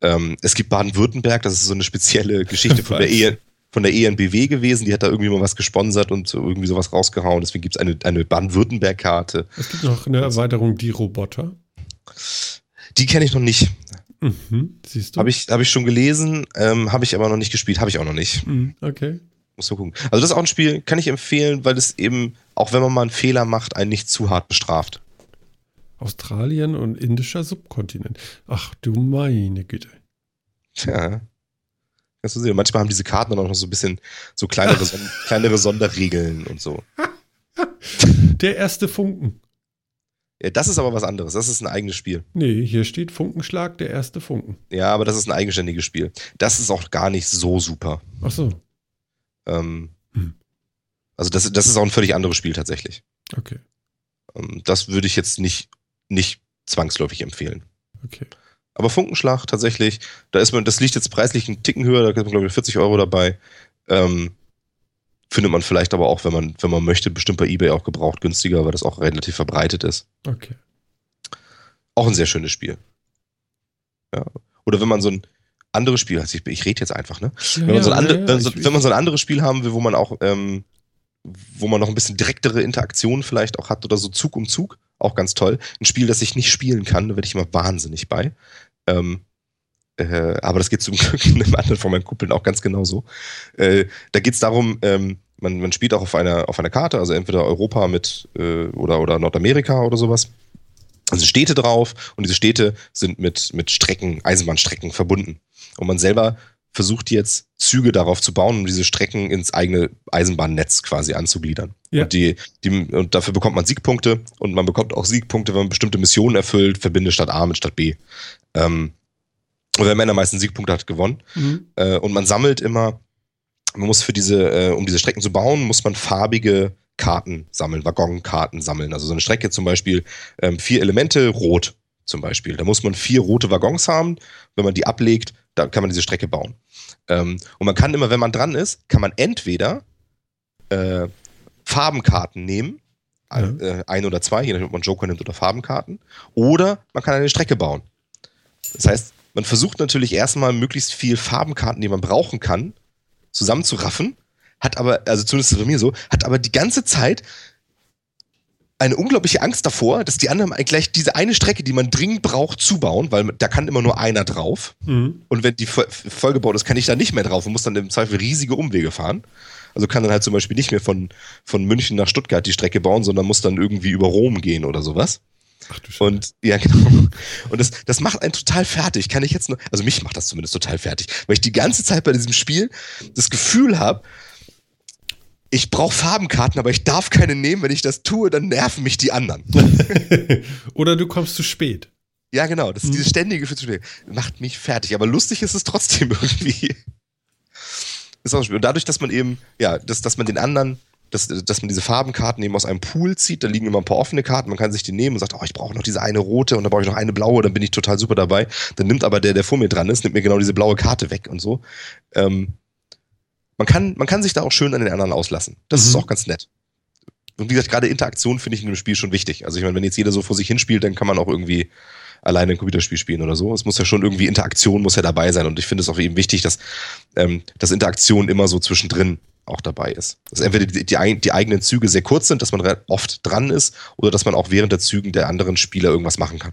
ähm, es gibt Baden-Württemberg, das ist so eine spezielle Geschichte von der Ehe von der ENBW gewesen, die hat da irgendwie mal was gesponsert und irgendwie sowas rausgehauen. Deswegen gibt es eine, eine Baden-Württemberg-Karte. Es gibt noch eine Erweiterung, die Roboter. Die kenne ich noch nicht. Mhm, siehst du? Habe ich, hab ich schon gelesen, ähm, habe ich aber noch nicht gespielt, habe ich auch noch nicht. Mhm, okay. Muss so gucken. Also das ist auch ein Spiel, kann ich empfehlen, weil es eben, auch wenn man mal einen Fehler macht, einen nicht zu hart bestraft. Australien und indischer Subkontinent. Ach du meine Güte. Tja. Kannst du sehen, manchmal haben diese Karten dann auch noch so ein bisschen so kleinere, kleinere Sonderregeln und so. Der erste Funken. Das ist aber was anderes. Das ist ein eigenes Spiel. Nee, hier steht Funkenschlag, der erste Funken. Ja, aber das ist ein eigenständiges Spiel. Das ist auch gar nicht so super. Ach so. Ähm, hm. Also das, das ist auch ein völlig anderes Spiel tatsächlich. Okay. Ähm, das würde ich jetzt nicht, nicht zwangsläufig empfehlen. Okay. Aber Funkenschlag tatsächlich, da ist man, das liegt jetzt preislich einen Ticken höher, da gibt man glaube ich 40 Euro dabei. Ähm, Findet man vielleicht aber auch, wenn man, wenn man möchte, bestimmt bei eBay auch gebraucht günstiger, weil das auch relativ verbreitet ist. Okay. Auch ein sehr schönes Spiel. Ja. Oder wenn man so ein anderes Spiel, also ich, ich rede jetzt einfach, ne? Ja, wenn, man so ein ja, ja, so, wenn man so ein anderes Spiel haben will, wo man auch, ähm, wo man noch ein bisschen direktere Interaktionen vielleicht auch hat oder so Zug um Zug, auch ganz toll. Ein Spiel, das ich nicht spielen kann, da werde ich immer wahnsinnig bei. Ähm, äh, aber das geht zum Glück in einem anderen von meinen Kumpeln auch ganz genauso. Äh, da geht es darum, ähm, man, man spielt auch auf einer, auf einer Karte, also entweder Europa mit äh, oder, oder Nordamerika oder sowas. Also Städte drauf und diese Städte sind mit, mit Strecken, Eisenbahnstrecken verbunden. Und man selber versucht jetzt Züge darauf zu bauen, um diese Strecken ins eigene Eisenbahnnetz quasi anzugliedern. Ja. Und, die, die, und dafür bekommt man Siegpunkte und man bekommt auch Siegpunkte, wenn man bestimmte Missionen erfüllt, verbinde Stadt A mit Stadt B. Ähm, wer am meisten Siegpunkte hat, gewonnen. Mhm. Äh, und man sammelt immer, man muss für diese, äh, um diese Strecken zu bauen, muss man farbige Karten sammeln, Waggonkarten sammeln. Also so eine Strecke zum Beispiel ähm, vier Elemente, rot zum Beispiel. Da muss man vier rote Waggons haben. Wenn man die ablegt, da kann man diese Strecke bauen. Ähm, und man kann immer, wenn man dran ist, kann man entweder äh, Farbenkarten nehmen, mhm. äh, ein oder zwei, je nachdem, ob man Joker nimmt oder Farbenkarten, oder man kann eine Strecke bauen. Das heißt, man versucht natürlich erstmal möglichst viel Farbenkarten, die man brauchen kann, zusammenzuraffen, hat aber, also zumindest bei mir so, hat aber die ganze Zeit eine unglaubliche Angst davor, dass die anderen gleich diese eine Strecke, die man dringend braucht, zubauen, weil da kann immer nur einer drauf. Mhm. Und wenn die vollgebaut ist, kann ich da nicht mehr drauf und muss dann im Zweifel riesige Umwege fahren. Also kann dann halt zum Beispiel nicht mehr von, von München nach Stuttgart die Strecke bauen, sondern muss dann irgendwie über Rom gehen oder sowas. Ach du Scheiße. Und ja, genau. Und das, das macht einen total fertig. Kann ich jetzt nur, also mich macht das zumindest total fertig, weil ich die ganze Zeit bei diesem Spiel das Gefühl habe, ich brauche Farbenkarten, aber ich darf keine nehmen. Wenn ich das tue, dann nerven mich die anderen. Oder du kommst zu spät. Ja, genau. Das ist hm. dieses ständige Gefühl zu spät. Macht mich fertig. Aber lustig ist es trotzdem irgendwie. Ist auch Und dadurch, dass man eben, ja, dass, dass man den anderen, dass, dass man diese Farbenkarten eben aus einem Pool zieht, da liegen immer ein paar offene Karten, man kann sich die nehmen und sagt, oh, ich brauche noch diese eine rote und dann brauche ich noch eine blaue, dann bin ich total super dabei. Dann nimmt aber der, der vor mir dran ist, nimmt mir genau diese blaue Karte weg und so. Ähm, man kann, man kann sich da auch schön an den anderen auslassen. Das mhm. ist auch ganz nett. Und wie gesagt, gerade Interaktion finde ich in dem Spiel schon wichtig. Also ich meine, wenn jetzt jeder so vor sich hinspielt, dann kann man auch irgendwie alleine ein Computerspiel spielen oder so. Es muss ja schon irgendwie Interaktion muss ja dabei sein. Und ich finde es auch eben wichtig, dass, ähm, dass Interaktion immer so zwischendrin auch dabei ist. Dass entweder die, die, die, eigenen Züge sehr kurz sind, dass man oft dran ist, oder dass man auch während der Zügen der anderen Spieler irgendwas machen kann.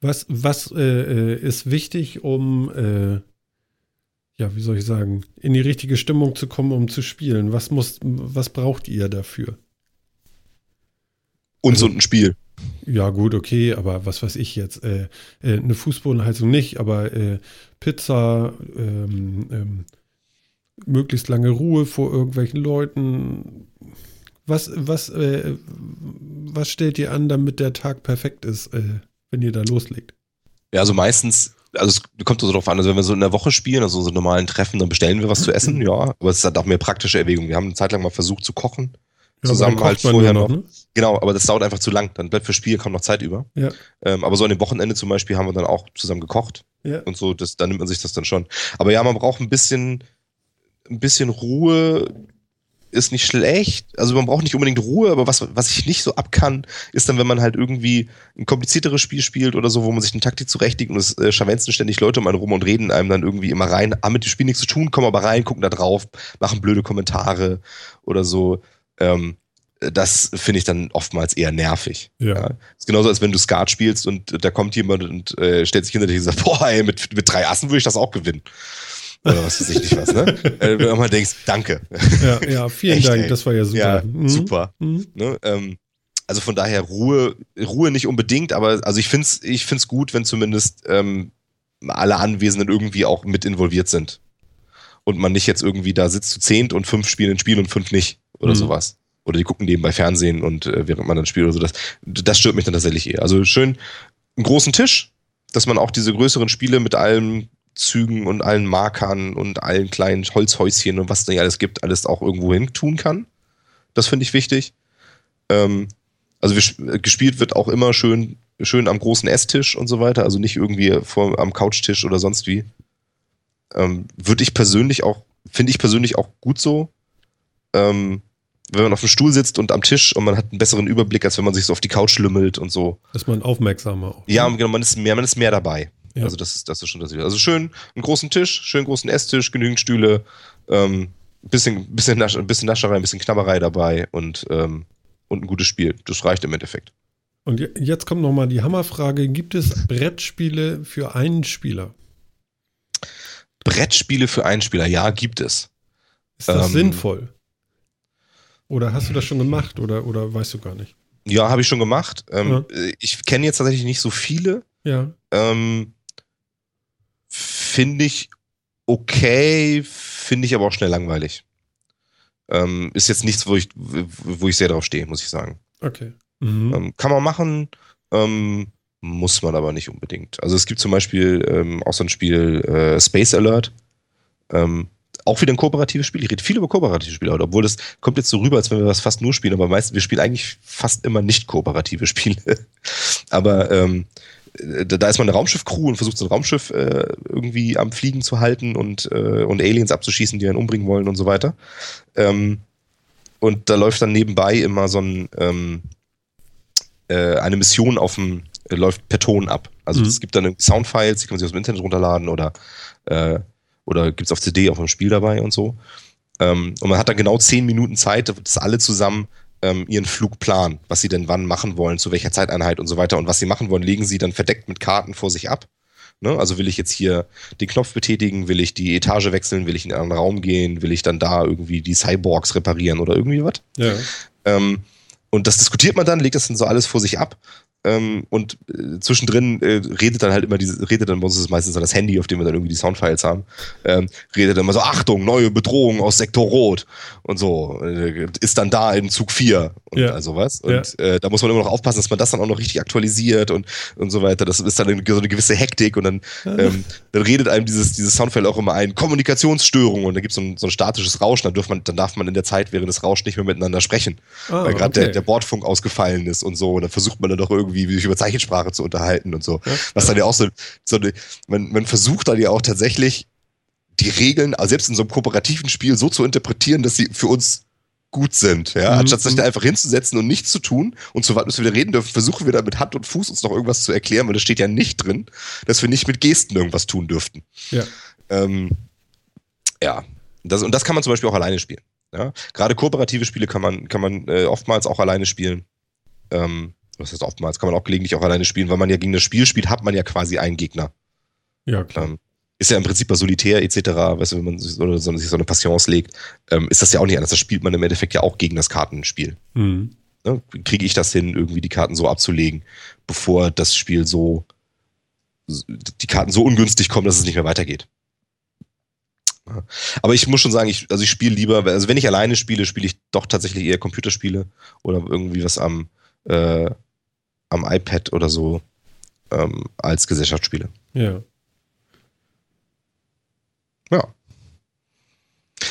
Was, was äh, äh ist wichtig, um äh, ja, wie soll ich sagen, in die richtige Stimmung zu kommen, um zu spielen? Was muss, was braucht ihr dafür? Uns also, und ein Spiel. Ja, gut, okay, aber was weiß ich jetzt? Äh, äh, eine Fußbodenheizung nicht, aber äh, Pizza, ähm, ähm, möglichst lange Ruhe vor irgendwelchen Leuten. Was, was, äh, was stellt ihr an, damit der Tag perfekt ist, äh, wenn ihr da loslegt? Ja, also meistens also es kommt so drauf an, also wenn wir so in der Woche spielen, also so normalen Treffen, dann bestellen wir was zu essen, ja, aber es hat auch mehr praktische Erwägungen. Wir haben eine Zeit lang mal versucht zu kochen. Ja, zusammen halt vorher noch. Ne? Genau, aber das dauert einfach zu lang. Dann bleibt für Spiel kaum noch Zeit über. Ja. Ähm, aber so an dem Wochenende zum Beispiel haben wir dann auch zusammen gekocht. Ja. Und so, das, da nimmt man sich das dann schon. Aber ja, man braucht ein bisschen, ein bisschen Ruhe, ist nicht schlecht. Also man braucht nicht unbedingt Ruhe, aber was, was ich nicht so ab kann, ist dann, wenn man halt irgendwie ein komplizierteres Spiel spielt oder so, wo man sich eine Taktik zurechtlegt und es äh, scharwenzen ständig Leute um einen rum und reden einem dann irgendwie immer rein, haben mit dem Spiel nichts zu tun, kommen aber rein, gucken da drauf, machen blöde Kommentare oder so. Ähm, das finde ich dann oftmals eher nervig. Ja. ja. Ist genauso, als wenn du Skat spielst und da kommt jemand und äh, stellt sich hinter dich und sagt, boah, ey, mit, mit drei Assen würde ich das auch gewinnen oder was weiß ich nicht was, ne? Wenn du immer denkst, danke. Ja, ja vielen Echt, Dank, ey. das war ja super. Ja, mhm. super. Mhm. Ne? Ähm, also von daher Ruhe, Ruhe nicht unbedingt, aber also ich finde es ich find's gut, wenn zumindest ähm, alle Anwesenden irgendwie auch mit involviert sind. Und man nicht jetzt irgendwie da sitzt zu zehnt und fünf spielen ein Spiel und fünf nicht oder mhm. sowas. Oder die gucken nebenbei Fernsehen und äh, während man dann spielt oder so. Das, das stört mich dann tatsächlich eher. Also schön einen großen Tisch, dass man auch diese größeren Spiele mit allem Zügen und allen Markern und allen kleinen Holzhäuschen und was da alles gibt, alles auch irgendwo hin tun kann. Das finde ich wichtig. Ähm, also wir, gespielt wird auch immer schön, schön am großen Esstisch und so weiter, also nicht irgendwie vor, am Couchtisch oder sonst wie. Ähm, Würde ich persönlich auch, finde ich persönlich auch gut so. ähm, wenn man auf dem Stuhl sitzt und am Tisch und man hat einen besseren Überblick, als wenn man sich so auf die Couch lümmelt und so. Ist man aufmerksamer auch. Ja, ne? genau, man ist mehr, man ist mehr dabei. Ja. Also das ist, das ist schon das. Also schön einen großen Tisch, schön großen Esstisch, genügend Stühle, ähm, bisschen, bisschen, Nasch, bisschen Nascherei, ein bisschen Knabberei dabei und, ähm, und ein gutes Spiel. Das reicht im Endeffekt. Und jetzt kommt nochmal die Hammerfrage: Gibt es Brettspiele für einen Spieler? Brettspiele für einen Spieler, ja, gibt es. Ist das ähm, sinnvoll? Oder hast du das schon gemacht oder, oder weißt du gar nicht? Ja, habe ich schon gemacht. Ähm, ja. Ich kenne jetzt tatsächlich nicht so viele. Ja. Ähm, finde ich okay, finde ich aber auch schnell langweilig. Ähm, ist jetzt nichts, wo ich, wo ich sehr drauf stehe, muss ich sagen. Okay. Mhm. Ähm, kann man machen, ähm, muss man aber nicht unbedingt. Also es gibt zum Beispiel ähm, auch so ein Spiel äh, Space Alert. Ähm, auch wieder ein kooperatives Spiel. Ich rede viel über kooperative Spiele, obwohl das kommt jetzt so rüber, als wenn wir das fast nur spielen, aber meistens, wir spielen eigentlich fast immer nicht kooperative Spiele. aber ähm, da ist man eine Raumschiff-Crew und versucht so ein Raumschiff äh, irgendwie am Fliegen zu halten und, äh, und Aliens abzuschießen, die einen umbringen wollen und so weiter. Ähm, und da läuft dann nebenbei immer so ein, ähm, äh, eine Mission auf dem, äh, läuft per Ton ab. Also mhm. es gibt dann Soundfiles, die kann man sich aus dem Internet runterladen oder, äh, oder gibt es auf CD auch im Spiel dabei und so. Ähm, und man hat dann genau zehn Minuten Zeit, das alle zusammen ähm, ihren Flugplan, was sie denn wann machen wollen, zu welcher Zeiteinheit und so weiter. Und was sie machen wollen, legen sie dann verdeckt mit Karten vor sich ab. Ne? Also will ich jetzt hier den Knopf betätigen, will ich die Etage wechseln, will ich in einen anderen Raum gehen, will ich dann da irgendwie die Cyborgs reparieren oder irgendwie was. Ja. Ähm, und das diskutiert man dann, legt das dann so alles vor sich ab ähm, und äh, zwischendrin äh, redet dann halt immer diese, redet dann, bei uns ist es meistens dann das Handy, auf dem wir dann irgendwie die Soundfiles haben, ähm, redet dann immer so, Achtung, neue Bedrohung aus Sektor Rot und so, äh, ist dann da in Zug 4 und ja. all sowas. Und ja. äh, da muss man immer noch aufpassen, dass man das dann auch noch richtig aktualisiert und, und so weiter. Das ist dann eine, so eine gewisse Hektik und dann, ähm, dann redet einem dieses, dieses Soundfile auch immer ein, Kommunikationsstörung und da gibt es so ein, so ein statisches Rauschen, dann, darf man, dann darf man in der Zeit während des Rauschen nicht mehr miteinander sprechen, oh, weil gerade okay. der, der Bordfunk ausgefallen ist und so und dann versucht man dann doch irgendwie irgendwie sich über Zeichensprache zu unterhalten und so. Ja. Was dann ja auch so, so eine, man, man versucht dann ja auch tatsächlich die Regeln, also selbst in so einem kooperativen Spiel, so zu interpretieren, dass sie für uns gut sind. Ja? Mhm. Anstatt sich da einfach hinzusetzen und nichts zu tun und zu warten, bis wir wieder reden dürfen, versuchen wir da mit Hand und Fuß uns noch irgendwas zu erklären, weil das steht ja nicht drin, dass wir nicht mit Gesten irgendwas tun dürften. Ja. Ähm, ja. Das, und das kann man zum Beispiel auch alleine spielen. Ja? Gerade kooperative Spiele kann man, kann man äh, oftmals auch alleine spielen. Ähm, das heißt oftmals, kann man auch gelegentlich auch alleine spielen, weil man ja gegen das Spiel spielt, hat man ja quasi einen Gegner. Ja, klar. Ähm, ist ja im Prinzip bei Solitär etc., weißt du, wenn man sich so, so, sich so eine Passions legt, ähm, ist das ja auch nicht anders. Das spielt man im Endeffekt ja auch gegen das Kartenspiel. Mhm. Ne? Kriege ich das hin, irgendwie die Karten so abzulegen, bevor das Spiel so, die Karten so ungünstig kommen, dass es nicht mehr weitergeht. Aber ich muss schon sagen, ich, also ich spiele lieber, also wenn ich alleine spiele, spiele ich doch tatsächlich eher Computerspiele oder irgendwie was am, äh, am iPad oder so ähm, als Gesellschaftsspiele. Ja. Ja.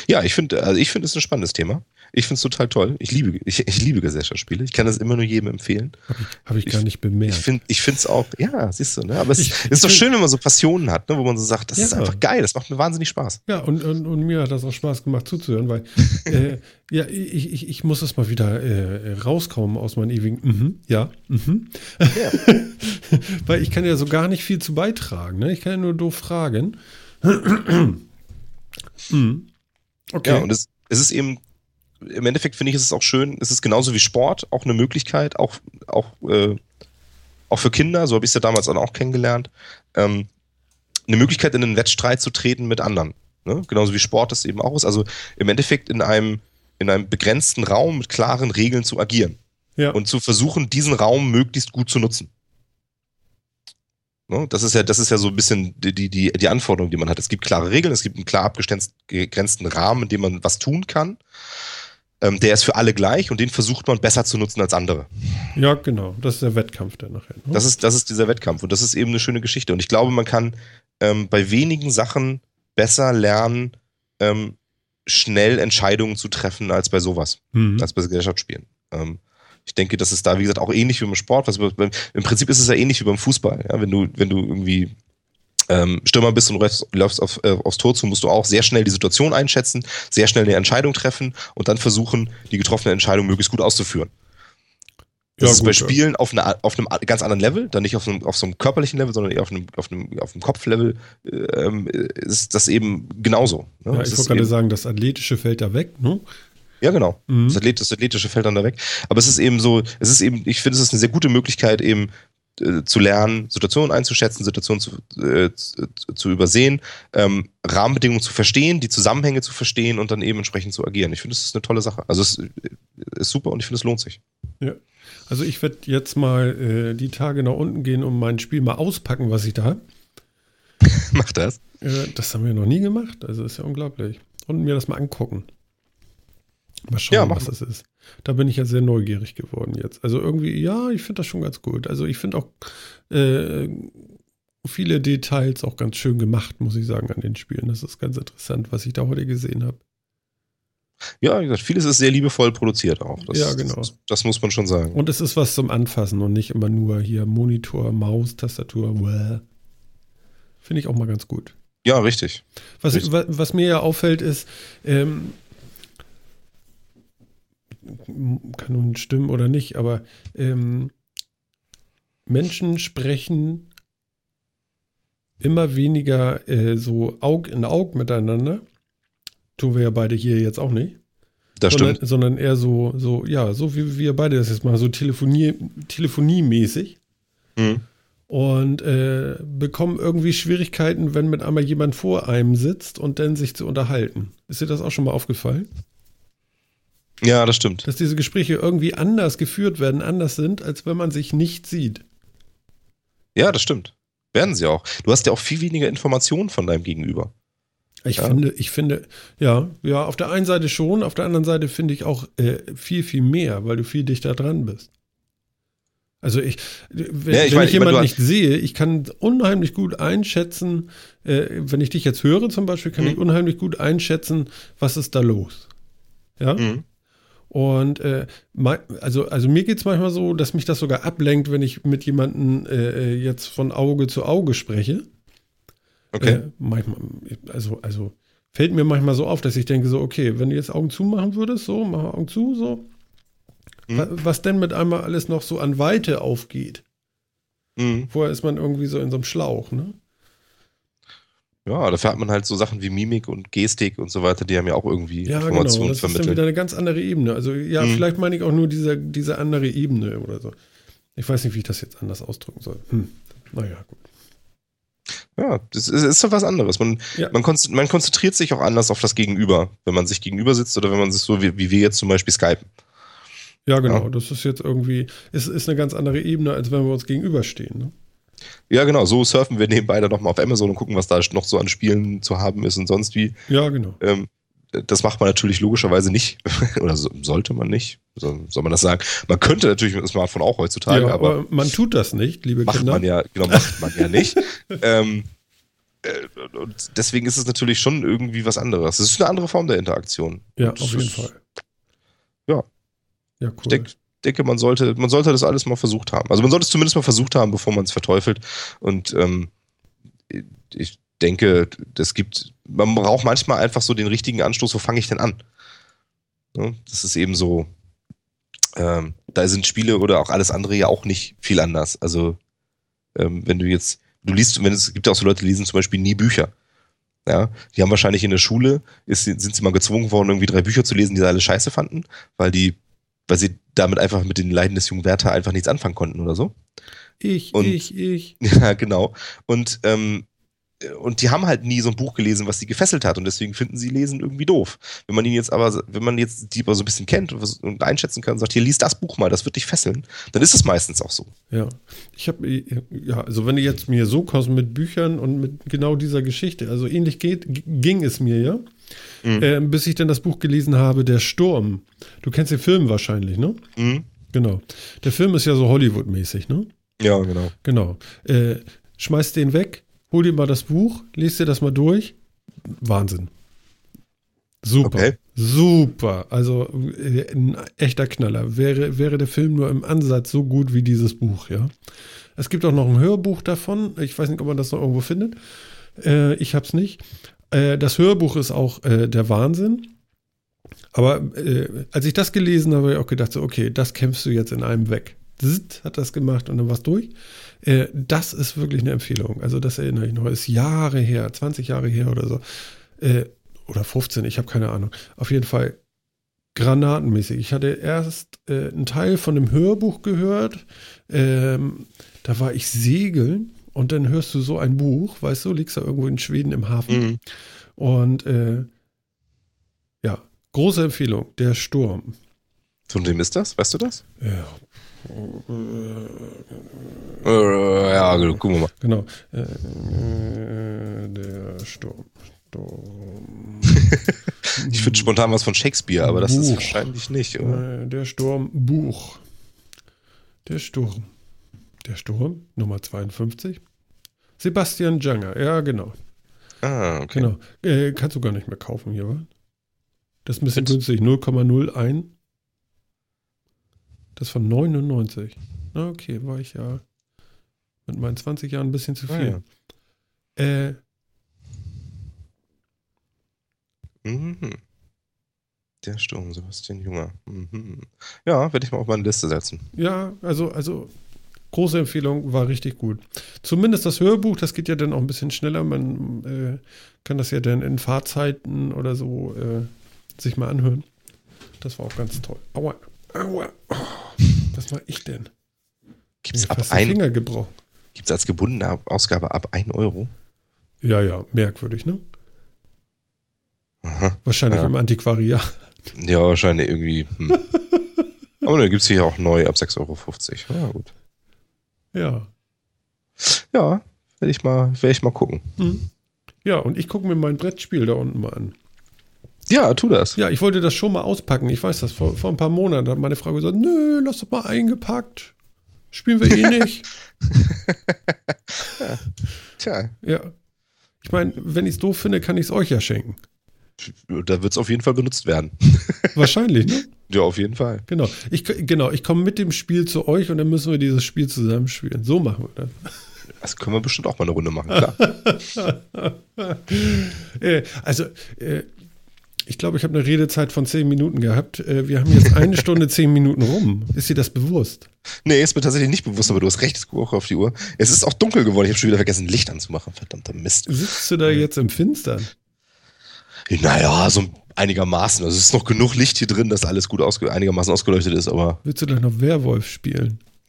Ja, ich finde, also ich finde es ein spannendes Thema. Ich finde es total toll. Ich liebe, ich, ich liebe Gesellschaftsspiele. Ich kann das immer nur jedem empfehlen. Habe ich, hab ich, gar nicht bemerkt. Ich finde es auch, ja, siehst du, ne? Aber es ich, ist doch schön, wenn man so Passionen hat, ne? wo man so sagt, das ja. ist einfach geil, das macht mir wahnsinnig Spaß. Ja, und, und, und mir hat das auch Spaß gemacht zuzuhören, weil äh, ja, ich, ich, ich muss das mal wieder äh, rauskommen aus meinem ewigen, mhm, ja, mhm. Ja. weil ich kann ja so gar nicht viel zu beitragen. Ne? Ich kann ja nur doof fragen. mhm. Okay. Ja, und es, es ist eben im Endeffekt finde ich, ist es auch schön, es ist genauso wie Sport auch eine Möglichkeit, auch, auch, äh, auch für Kinder, so habe ich es ja damals auch kennengelernt, ähm, eine Möglichkeit in einen Wettstreit zu treten mit anderen. Ne? Genauso wie Sport das eben auch ist. Also im Endeffekt in einem, in einem begrenzten Raum mit klaren Regeln zu agieren. Ja. Und zu versuchen, diesen Raum möglichst gut zu nutzen. Ne? Das ist ja, das ist ja so ein bisschen die, die, die Anforderung, die man hat. Es gibt klare Regeln, es gibt einen klar abgegrenzten Rahmen, in dem man was tun kann ähm, der ist für alle gleich und den versucht man besser zu nutzen als andere. Ja, genau. Das ist der Wettkampf dann nachher. Ne? Das, ist, das ist dieser Wettkampf und das ist eben eine schöne Geschichte. Und ich glaube, man kann ähm, bei wenigen Sachen besser lernen, ähm, schnell Entscheidungen zu treffen als bei sowas, mhm. als bei Gesellschaftsspielen. Ähm, ich denke, das ist da, wie gesagt, auch ähnlich wie beim Sport. Was, im Prinzip ist es ja ähnlich wie beim Fußball. Ja? Wenn du, wenn du irgendwie ähm, Stürmer bist und läufst, auf, äh, aufs Tor zu, musst du auch sehr schnell die Situation einschätzen, sehr schnell eine Entscheidung treffen und dann versuchen, die getroffene Entscheidung möglichst gut auszuführen. Das ja, ist gut, bei Spielen ja. auf, eine, auf, einem ganz anderen Level, dann nicht auf, einem, auf so einem körperlichen Level, sondern eher auf einem, auf einem, auf einem Kopflevel, ähm, ist das eben genauso. Ne? Ja, ich wollte gerade sagen, das Athletische fällt da weg, ne? Ja, genau. Mhm. Das, Athlet, das, Athletische fällt dann da weg. Aber es ist eben so, es ist eben, ich finde, es ist eine sehr gute Möglichkeit, eben äh, zu lernen, Situationen einzuschätzen, Situationen zu, äh, zu, zu übersehen, ähm, Rahmenbedingungen zu verstehen, die Zusammenhänge zu verstehen und dann eben entsprechend zu agieren. Ich finde, das ist eine tolle Sache. Also es ist super und ich finde, es lohnt sich. Ja. Also ich werde jetzt mal äh, die Tage nach unten gehen und mein Spiel mal auspacken, was ich da habe. Mach das. Äh, das haben wir noch nie gemacht. Also ist ja unglaublich. Und mir das mal angucken. Mal schauen, ja, was das ist. Da bin ich ja sehr neugierig geworden jetzt. Also irgendwie, ja, ich finde das schon ganz gut. Also ich finde auch äh, viele Details auch ganz schön gemacht, muss ich sagen, an den Spielen. Das ist ganz interessant, was ich da heute gesehen habe. Ja, wie gesagt, vieles ist sehr liebevoll produziert auch. Das, ja, genau. Das, das, muss man schon sagen. Und es ist was zum Anfassen und nicht immer nur hier Monitor, Maus, Tastatur. Finde ich auch mal ganz gut. Ja, richtig. Was, richtig. was, was mir ja auffällt, ist, ähm, kann nun stimmen oder nicht, aber ähm, Menschen sprechen immer weniger äh, so Aug in Aug miteinander. Tun wir ja beide hier jetzt auch nicht. Das sondern, stimmt. Sondern eher so, so, ja, so wie wir beide das jetzt mal, so Telefonie, telefoniemäßig. Mhm. Und äh, bekommen irgendwie Schwierigkeiten, wenn mit einmal jemand vor einem sitzt und dann sich zu unterhalten. Ist dir das auch schon mal aufgefallen? Ja, das stimmt. Dass diese Gespräche irgendwie anders geführt werden, anders sind, als wenn man sich nicht sieht. Ja, das stimmt. Werden sie auch. Du hast ja auch viel weniger Informationen von deinem Gegenüber. Ich ja. finde, ich finde, ja, ja, auf der einen Seite schon, auf der anderen Seite finde ich auch äh, viel, viel mehr, weil du viel dichter dran bist. Also ich, wenn, ja, ich, wenn ich jemanden nicht sehe, ich kann unheimlich gut einschätzen, äh, wenn ich dich jetzt höre zum Beispiel, kann mhm. ich unheimlich gut einschätzen, was ist da los. Ja. Mhm. Und äh, also, also mir geht es manchmal so, dass mich das sogar ablenkt, wenn ich mit jemandem äh, jetzt von Auge zu Auge spreche. Okay. Äh, manchmal, also, also fällt mir manchmal so auf, dass ich denke so, okay, wenn du jetzt Augen zu machen würdest, so, mach Augen zu, so. Mhm. Was denn mit einmal alles noch so an Weite aufgeht. Mhm. Vorher ist man irgendwie so in so einem Schlauch, ne? Ja, dafür hat man halt so Sachen wie Mimik und Gestik und so weiter, die haben ja auch irgendwie ja, Informationen genau. das vermittelt. Das ist dann wieder eine ganz andere Ebene. Also ja, hm. vielleicht meine ich auch nur diese, diese andere Ebene oder so. Ich weiß nicht, wie ich das jetzt anders ausdrücken soll. Hm. Naja, gut. Ja, das ist, ist doch was anderes. Man, ja. man, konzentriert, man, konzentriert sich auch anders auf das Gegenüber, wenn man sich gegenüber sitzt oder wenn man sich so wie, wie wir jetzt zum Beispiel skypen. Ja, genau. Ja. Das ist jetzt irgendwie, ist, ist eine ganz andere Ebene, als wenn wir uns gegenüberstehen. Ne? Ja, genau, so surfen wir nebenbei dann nochmal auf Amazon und gucken, was da noch so an Spielen zu haben ist und sonst wie. Ja, genau. Ähm, das macht man natürlich logischerweise nicht. Oder so, sollte man nicht. So, soll man das sagen? Man könnte natürlich mit dem Smartphone auch heutzutage, ja, aber, aber, man tut das nicht, liebe macht Kinder. Man ja, genau, macht man ja nicht. ähm, äh, und deswegen ist es natürlich schon irgendwie was anderes. Es ist eine andere Form der Interaktion. Ja, auf jeden ist, Fall. Ja. Ja, cool. Ich denke, denke, man sollte, man sollte das alles mal versucht haben. Also man sollte es zumindest mal versucht haben, bevor man es verteufelt. Und ähm, ich denke, das gibt, man braucht manchmal einfach so den richtigen Anstoß, wo fange ich denn an? Ja, das ist eben so, ähm, da sind Spiele oder auch alles andere ja auch nicht viel anders. Also ähm, wenn du jetzt, du liest, wenn es gibt ja auch so Leute, die lesen zum Beispiel nie Bücher. Ja, die haben wahrscheinlich in der Schule, ist, sind sie mal gezwungen worden, irgendwie drei Bücher zu lesen, die sie alle scheiße fanden, weil die weil sie damit einfach mit den Leiden des jungen Werther einfach nichts anfangen konnten oder so. Ich, und, ich, ich. Ja, genau. Und, ähm, und die haben halt nie so ein Buch gelesen, was sie gefesselt hat und deswegen finden sie Lesen irgendwie doof. Wenn man ihn jetzt aber, wenn man jetzt die aber so ein bisschen kennt und einschätzen kann und sagt, hier lies das Buch mal, das wird dich fesseln, dann ist es meistens auch so. Ja, ich habe, ja, also wenn du jetzt mir so kommst mit Büchern und mit genau dieser Geschichte, also ähnlich geht, ging es mir ja mhm. äh, bis ich dann das Buch gelesen habe, Der Sturm. Du kennst den Film wahrscheinlich, ne? Mhm. Genau. Der Film ist ja so Hollywood-mäßig, ne? Ja, genau. Genau. Äh, schmeiß den weg, hol dir mal das Buch, lest dir das mal durch. Wahnsinn. Super. Okay. Super. Also äh, ein echter Knaller. Wäre, wäre der Film nur im Ansatz so gut wie dieses Buch, ja. Es gibt auch noch ein Hörbuch davon. Ich weiß nicht, ob man das noch irgendwo findet. Äh, ich habe es nicht. Äh, das Hörbuch ist auch äh, der Wahnsinn. Aber äh, als ich das gelesen habe, habe ich auch gedacht, so, okay, das kämpfst du jetzt in einem weg. Zzt, hat das gemacht und dann war es durch. Äh, das ist wirklich eine Empfehlung. Also das erinnere ich noch. Ist Jahre her, 20 Jahre her oder so. Äh, oder 15, ich habe keine Ahnung. Auf jeden Fall granatenmäßig. Ich hatte erst einen Teil von einem Hörbuch gehört. Ähm, da war ich segeln und dann hörst du so ein Buch, weißt du, liegst da irgendwo in Schweden im Hafen. Mhm. Und äh, ja, große Empfehlung, Der Sturm. Von wem ist das? Weißt du das? Ja. Äh, ja, gucken wir mal. Genau. Äh, der Sturm. Sturm. ich finde spontan was von Shakespeare, aber das Buch. ist wahrscheinlich nicht, oder? Äh, der Sturm, Buch. Der Sturm. Der Sturm, Nummer 52. Sebastian Janger, ja, genau. Ah, okay. Genau. Äh, kannst du gar nicht mehr kaufen hier, wa? Das ist ein bisschen günstig, 0,01. Das von 99. Na, okay, war ich ja mit meinen 20 Jahren ein bisschen zu viel. Ah, ja. Äh. Mhm. Der Sturm, Sebastian Junger. Mhm. Ja, werde ich mal auf meine Liste setzen. Ja, also, also große Empfehlung, war richtig gut. Zumindest das Hörbuch, das geht ja dann auch ein bisschen schneller. Man äh, kann das ja dann in Fahrzeiten oder so äh, sich mal anhören. Das war auch ganz toll. Aua, aua. Oh, was mache ich denn? Gibt es ab ein, Finger gebrochen. Gibt es als gebundene Ausgabe ab 1 Euro? Ja, ja, merkwürdig, ne? Aha, wahrscheinlich ja. im Antiquariat. Ja, wahrscheinlich irgendwie. Hm. Aber dann gibt es hier auch neu ab 6,50 Euro. Ja, gut. Ja. Ja, werde ich, mal, ich mal gucken. Hm. Ja, und ich gucke mir mein Brettspiel da unten mal an. Ja, tu das. Ja, ich wollte das schon mal auspacken. Ich weiß das, vor, vor ein paar Monaten hat meine Frau gesagt, nö, lass doch mal eingepackt. Spielen wir eh nicht. ja. Tja. Ja. Ich meine, wenn ich es doof finde, kann ich es euch ja schenken. Da wird es auf jeden Fall benutzt werden. Wahrscheinlich, ne? Ja, auf jeden Fall. Genau. Ich, genau, ich komme mit dem Spiel zu euch und dann müssen wir dieses Spiel zusammen spielen. So machen wir das. Das können wir bestimmt auch mal eine Runde machen, klar. Äh, also, äh, ich glaube, ich habe eine Redezeit von zehn Minuten gehabt. Äh, wir haben jetzt eine Stunde zehn Minuten rum. Ist dir das bewusst? Nee, ist mir tatsächlich nicht bewusst, aber du hast recht, es gucke auch auf die Uhr. Es ist auch dunkel geworden. Ich habe schon wieder vergessen, Licht anzumachen. Verdammter Mist. Sitzt du da jetzt im Finstern? Naja, so einigermaßen. Also es ist noch genug Licht hier drin, dass alles gut ausge einigermaßen ausgeleuchtet ist, aber. Willst du gleich noch Werwolf spielen?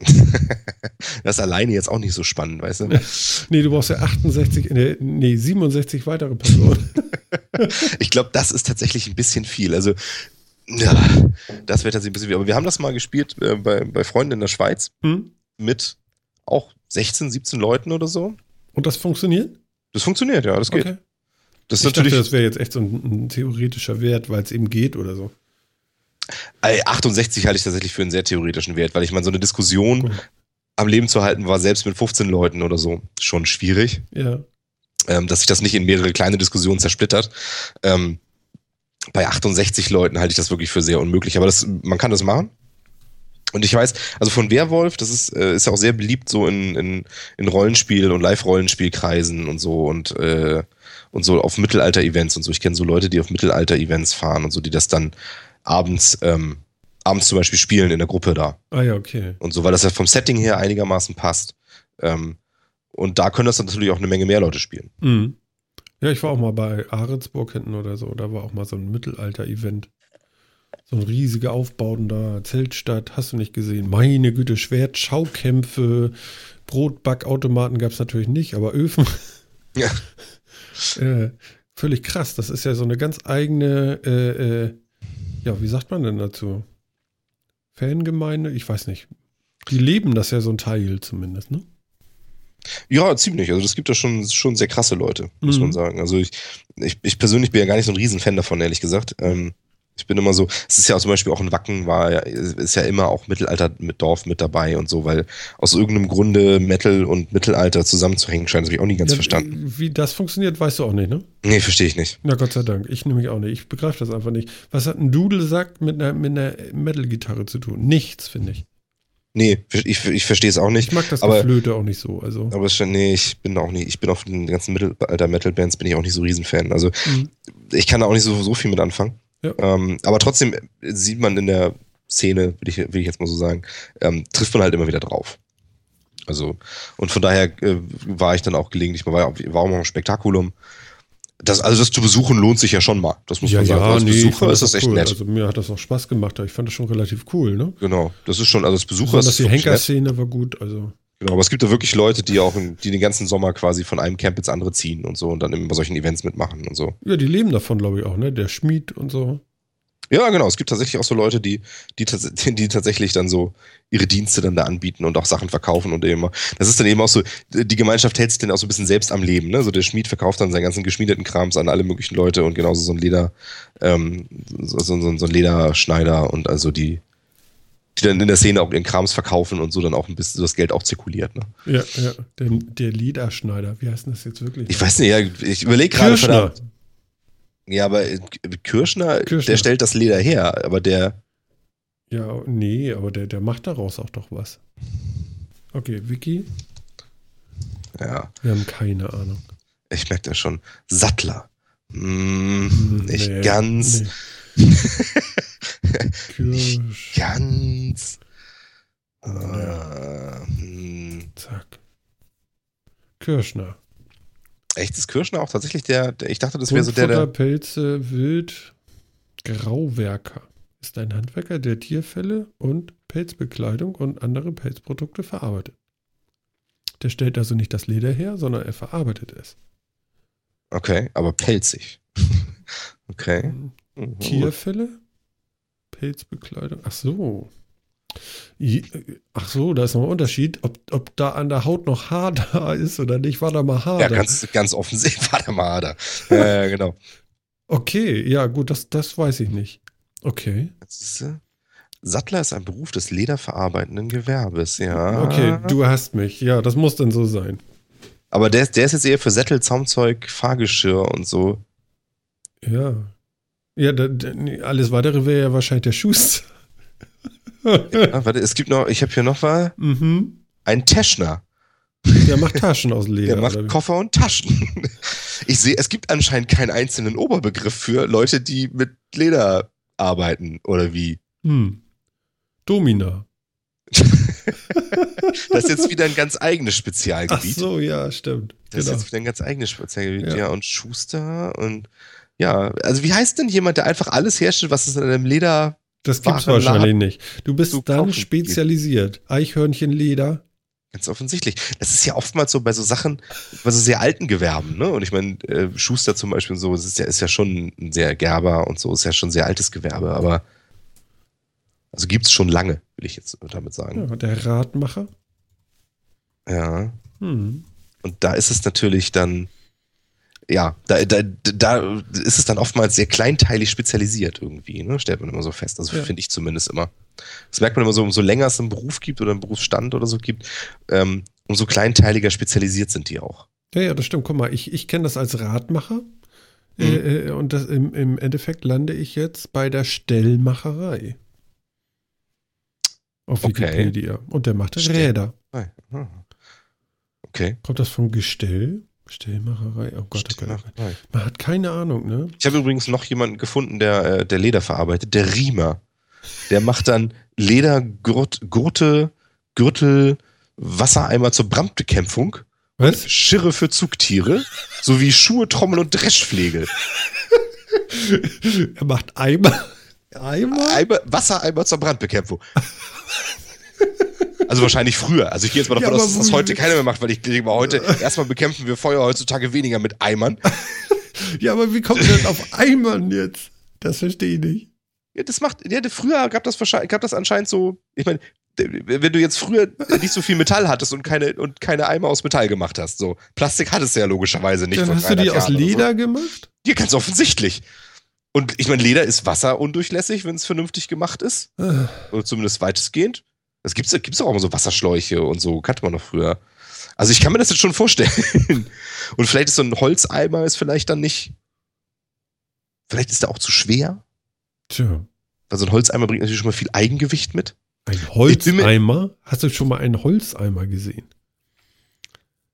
das ist alleine jetzt auch nicht so spannend, weißt du? nee, du brauchst ja 68, nee, 67 weitere Personen. ich glaube, das ist tatsächlich ein bisschen viel. Also, ja, das wäre tatsächlich ein bisschen viel. Aber wir haben das mal gespielt äh, bei, bei Freunden in der Schweiz hm? mit auch 16, 17 Leuten oder so. Und das funktioniert? Das funktioniert, ja, das geht. Okay. Das ist ich natürlich, dachte, das wäre jetzt echt so ein, ein theoretischer Wert, weil es eben geht oder so. 68 halte ich tatsächlich für einen sehr theoretischen Wert, weil ich meine, so eine Diskussion cool. am Leben zu halten war selbst mit 15 Leuten oder so schon schwierig. Ja. Ähm, dass sich das nicht in mehrere kleine Diskussionen zersplittert. Ähm, bei 68 Leuten halte ich das wirklich für sehr unmöglich, aber das, man kann das machen. Und ich weiß, also von Werwolf, das ist, äh, ist ja auch sehr beliebt so in, in, in Rollenspiel- und Live-Rollenspielkreisen und so und, äh, und so auf Mittelalter-Events und so. Ich kenne so Leute, die auf Mittelalter-Events fahren und so, die das dann abends, ähm, abends zum Beispiel spielen in der Gruppe da. Ah ja, okay. Und so, weil das ja vom Setting her einigermaßen passt. Ähm, und da können das dann natürlich auch eine Menge mehr Leute spielen. Mhm. Ja, ich war auch mal bei Ahrensburg hinten oder so. Da war auch mal so ein Mittelalter-Event. So ein riesiger Aufbauten da, Zeltstadt, hast du nicht gesehen. Meine Güte, Schwert, Schaukämpfe, Brotbackautomaten gab es natürlich nicht, aber Öfen. Ja. äh, völlig krass. Das ist ja so eine ganz eigene äh, äh, ja, wie sagt man denn dazu? Fangemeinde? Ich weiß nicht. Die leben das ja so ein Teil zumindest, ne? Ja, ziemlich. Also das gibt da schon, schon sehr krasse Leute, muss mhm. man sagen. Also ich, ich, ich persönlich bin ja gar nicht so ein Riesenfan davon, ehrlich gesagt. Ähm, ich bin immer so, es ist ja zum Beispiel auch ein Wacken, war ist ja immer auch Mittelalter mit Dorf mit dabei und so, weil aus irgendeinem Grunde Metal und Mittelalter zusammenzuhängen scheint, das habe ich auch nie ganz ja, verstanden. Wie das funktioniert, weißt du auch nicht, ne? Nee, verstehe ich nicht. Na Gott sei Dank, ich nämlich auch nicht. Ich begreife das einfach nicht. Was hat ein Dudelsack mit einer, mit einer Metal-Gitarre zu tun? Nichts, finde ich. Nee, ich, ich verstehe es auch nicht. Ich mag das aber, Geflöte auch nicht so. Also. Aber schon, nee, ich bin auch nicht, ich bin auf den ganzen Mittelalter-Metal-Bands bin ich auch nicht so Riesenfan. Also mhm. ich kann da auch nicht so, so viel mit anfangen. Ja. Ähm, aber trotzdem sieht man in der Szene, will ich, will ich jetzt mal so sagen, ähm, trifft man halt immer wieder drauf. Also, und von daher äh, war ich dann auch gelegentlich, man war, war auch mal ein Spektakulum. Das, also das zu besuchen lohnt sich ja schon mal. Das muss ja, man sagen. Ja, als nee, Besucher ist das echt cool. nett. Also mir hat das auch Spaß gemacht. Ich fand das schon relativ cool, ne? Genau. Das ist schon, also als Besucher Besonders ist die Henker-Szene war gut. Also. Genau, aber es gibt da wirklich Leute, die auch, in, die den ganzen Sommer quasi von einem Camp ins andere ziehen und so und dann immer bei solchen Events mitmachen und so. Ja, die leben davon, glaube ich auch, ne? Der Schmied und so. Ja, genau. Es gibt tatsächlich auch so Leute, die, die, die tatsächlich dann so ihre Dienste dann da anbieten und auch Sachen verkaufen und eben. Das ist dann eben auch so, die Gemeinschaft hält sich dann auch so ein bisschen selbst am Leben. Ne? So der Schmied verkauft dann seinen ganzen geschmiedeten Krams an alle möglichen Leute und genauso so ein Leder, ähm, so, so, so ein Lederschneider und also die, die dann in der Szene auch ihren Krams verkaufen und so dann auch ein bisschen das Geld auch zirkuliert. Ne? Ja, ja. Der, der Lederschneider, wie heißt denn das jetzt wirklich? Ich weiß nicht, ja, ich überlege gerade. Verdammt. Ja, aber äh, Kirschner, Kirschner, der stellt das Leder her, aber der. Ja, nee, aber der, der macht daraus auch doch was. Okay, Vicky? Ja. Wir haben keine Ahnung. Ich merke das schon. Sattler. Hm, nicht nee, ganz. Nee. Nicht ganz. Ja. Äh, hm. Zack. Kirschner. Echt, ist Kirschner auch tatsächlich der, der ich dachte, das wäre so der, der. Pilze, Wild, Grauwerker ist ein Handwerker, der Tierfälle und Pelzbekleidung und andere Pelzprodukte verarbeitet. Der stellt also nicht das Leder her, sondern er verarbeitet es. Okay, aber pelzig. okay. Mhm. Tierfälle, Pelzbekleidung. Ach so. Ach so, da ist noch ein Unterschied, ob, ob da an der Haut noch Haar da ist oder nicht. War da mal Haar ja, da? Ja, ganz, ganz offensichtlich war da mal Haar da. äh, genau. Okay, ja, gut, das, das weiß ich nicht. Okay. Sattler ist ein Beruf des lederverarbeitenden Gewerbes, ja. Okay, du hast mich. Ja, das muss dann so sein. Aber der, der ist jetzt eher für Sättel, Zaumzeug, Fahrgeschirr und so. Ja. Ja, da, alles weitere wäre ja wahrscheinlich der Schuster ja, warte, es gibt noch, ich habe hier noch mal mhm. einen Teschner. Der macht Taschen aus Leder. Der macht Koffer und Taschen. Ich sehe, es gibt anscheinend keinen einzelnen Oberbegriff für Leute, die mit Leder arbeiten, oder wie? Hm. Domina. das ist jetzt wieder ein ganz eigenes Spezialgebiet. Ach so, ja, stimmt. Das genau. ist jetzt wieder ein ganz eigenes Spezialgebiet. Ja. ja, und Schuster und ja, also wie heißt denn jemand, der einfach alles herstellt, was es in einem Leder das gibt's wahrscheinlich nicht. Du bist dann spezialisiert. Eichhörnchenleder. Ganz offensichtlich. Das ist ja oftmals so bei so Sachen, bei so sehr alten Gewerben, ne? Und ich meine, äh, Schuster zum Beispiel und so, ist ja, ist ja schon ein sehr Gerber und so, ist ja schon ein sehr altes Gewerbe, aber also gibt's schon lange, will ich jetzt damit sagen. Ja, der Radmacher. Ja. Hm. Und da ist es natürlich dann, ja, da, da, da ist es dann oftmals sehr kleinteilig spezialisiert irgendwie, ne? stellt man immer so fest. Also ja. finde ich zumindest immer. Das merkt man immer so, umso länger es einen Beruf gibt oder einen Berufsstand oder so gibt, ähm, umso kleinteiliger spezialisiert sind die auch. Ja, ja, das stimmt. Guck mal, ich, ich kenne das als Radmacher. Mhm. Äh, äh und das, im, im Endeffekt lande ich jetzt bei der Stellmacherei. Auf okay. Wikipedia. Und der macht Räder. Okay. Kommt das vom Gestell? Stellmacherei, oh Gott, oh Gott. Man hat keine Ahnung, ne? Ich habe übrigens noch jemanden gefunden, der, äh, der Leder verarbeitet, der Riemer. Der macht dann Ledergurte, Gürtel, Wassereimer zur Brandbekämpfung. Was? Schirre für Zugtiere, sowie Schuhe, Trommel und Dreschpflege. er macht Eimer. Eimer? Eimer Wassereimer zur Brandbekämpfung. Also wahrscheinlich früher. Also ich gehe jetzt mal davon ja, aus, dass das heute keiner mehr macht, weil ich denke mal heute, erstmal bekämpfen wir Feuer heutzutage weniger mit Eimern. ja, aber wie kommt denn auf Eimern jetzt? Das verstehe ich nicht. Ja, das macht, ja, früher gab das wahrscheinlich, gab das anscheinend so, ich meine, wenn du jetzt früher nicht so viel Metall hattest und keine, und keine Eimer aus Metall gemacht hast, so. Plastik hattest du ja logischerweise nicht. Dann hast du die aus Leder so. gemacht? Ja, ganz offensichtlich. Und ich meine, Leder ist wasserundurchlässig, wenn es vernünftig gemacht ist. Ah. Oder zumindest weitestgehend. Das gibt's, gibt's auch immer so Wasserschläuche und so, kannte man noch früher. Also ich kann mir das jetzt schon vorstellen. Und vielleicht ist so ein Holzeimer ist vielleicht dann nicht. Vielleicht ist der auch zu schwer. Tja. Weil so ein Holzeimer bringt natürlich schon mal viel Eigengewicht mit. Ein Holzeimer? Hast du schon mal einen Holzeimer gesehen?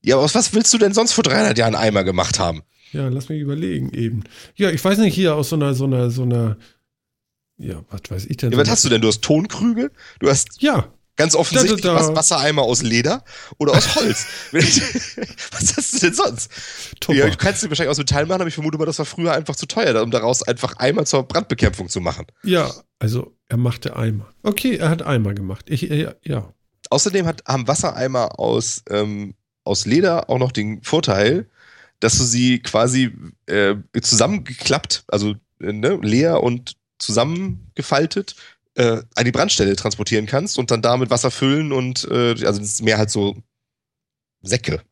Ja, aber aus was willst du denn sonst vor 300 Jahren Eimer gemacht haben? Ja, lass mich überlegen eben. Ja, ich weiß nicht, hier aus so einer, so einer, so einer, ja, was weiß ich denn? Ja, was hast du denn? Du hast Tonkrüge? Du hast. Ja. Ganz offensichtlich da, da, da. Wassereimer aus Leder oder aus Holz. was hast du denn sonst? Ja, du kannst sie wahrscheinlich aus Metall machen, aber ich vermute mal, das war früher einfach zu teuer, um daraus einfach Eimer zur Brandbekämpfung zu machen. Ja, also er machte Eimer. Okay, er hat Eimer gemacht. Ich, äh, ja. Außerdem hat, haben Wassereimer aus, ähm, aus Leder auch noch den Vorteil, dass du sie quasi äh, zusammengeklappt, also äh, ne, leer und zusammengefaltet, äh, an die Brandstelle transportieren kannst und dann damit Wasser füllen und äh, also das ist mehr halt so Säcke.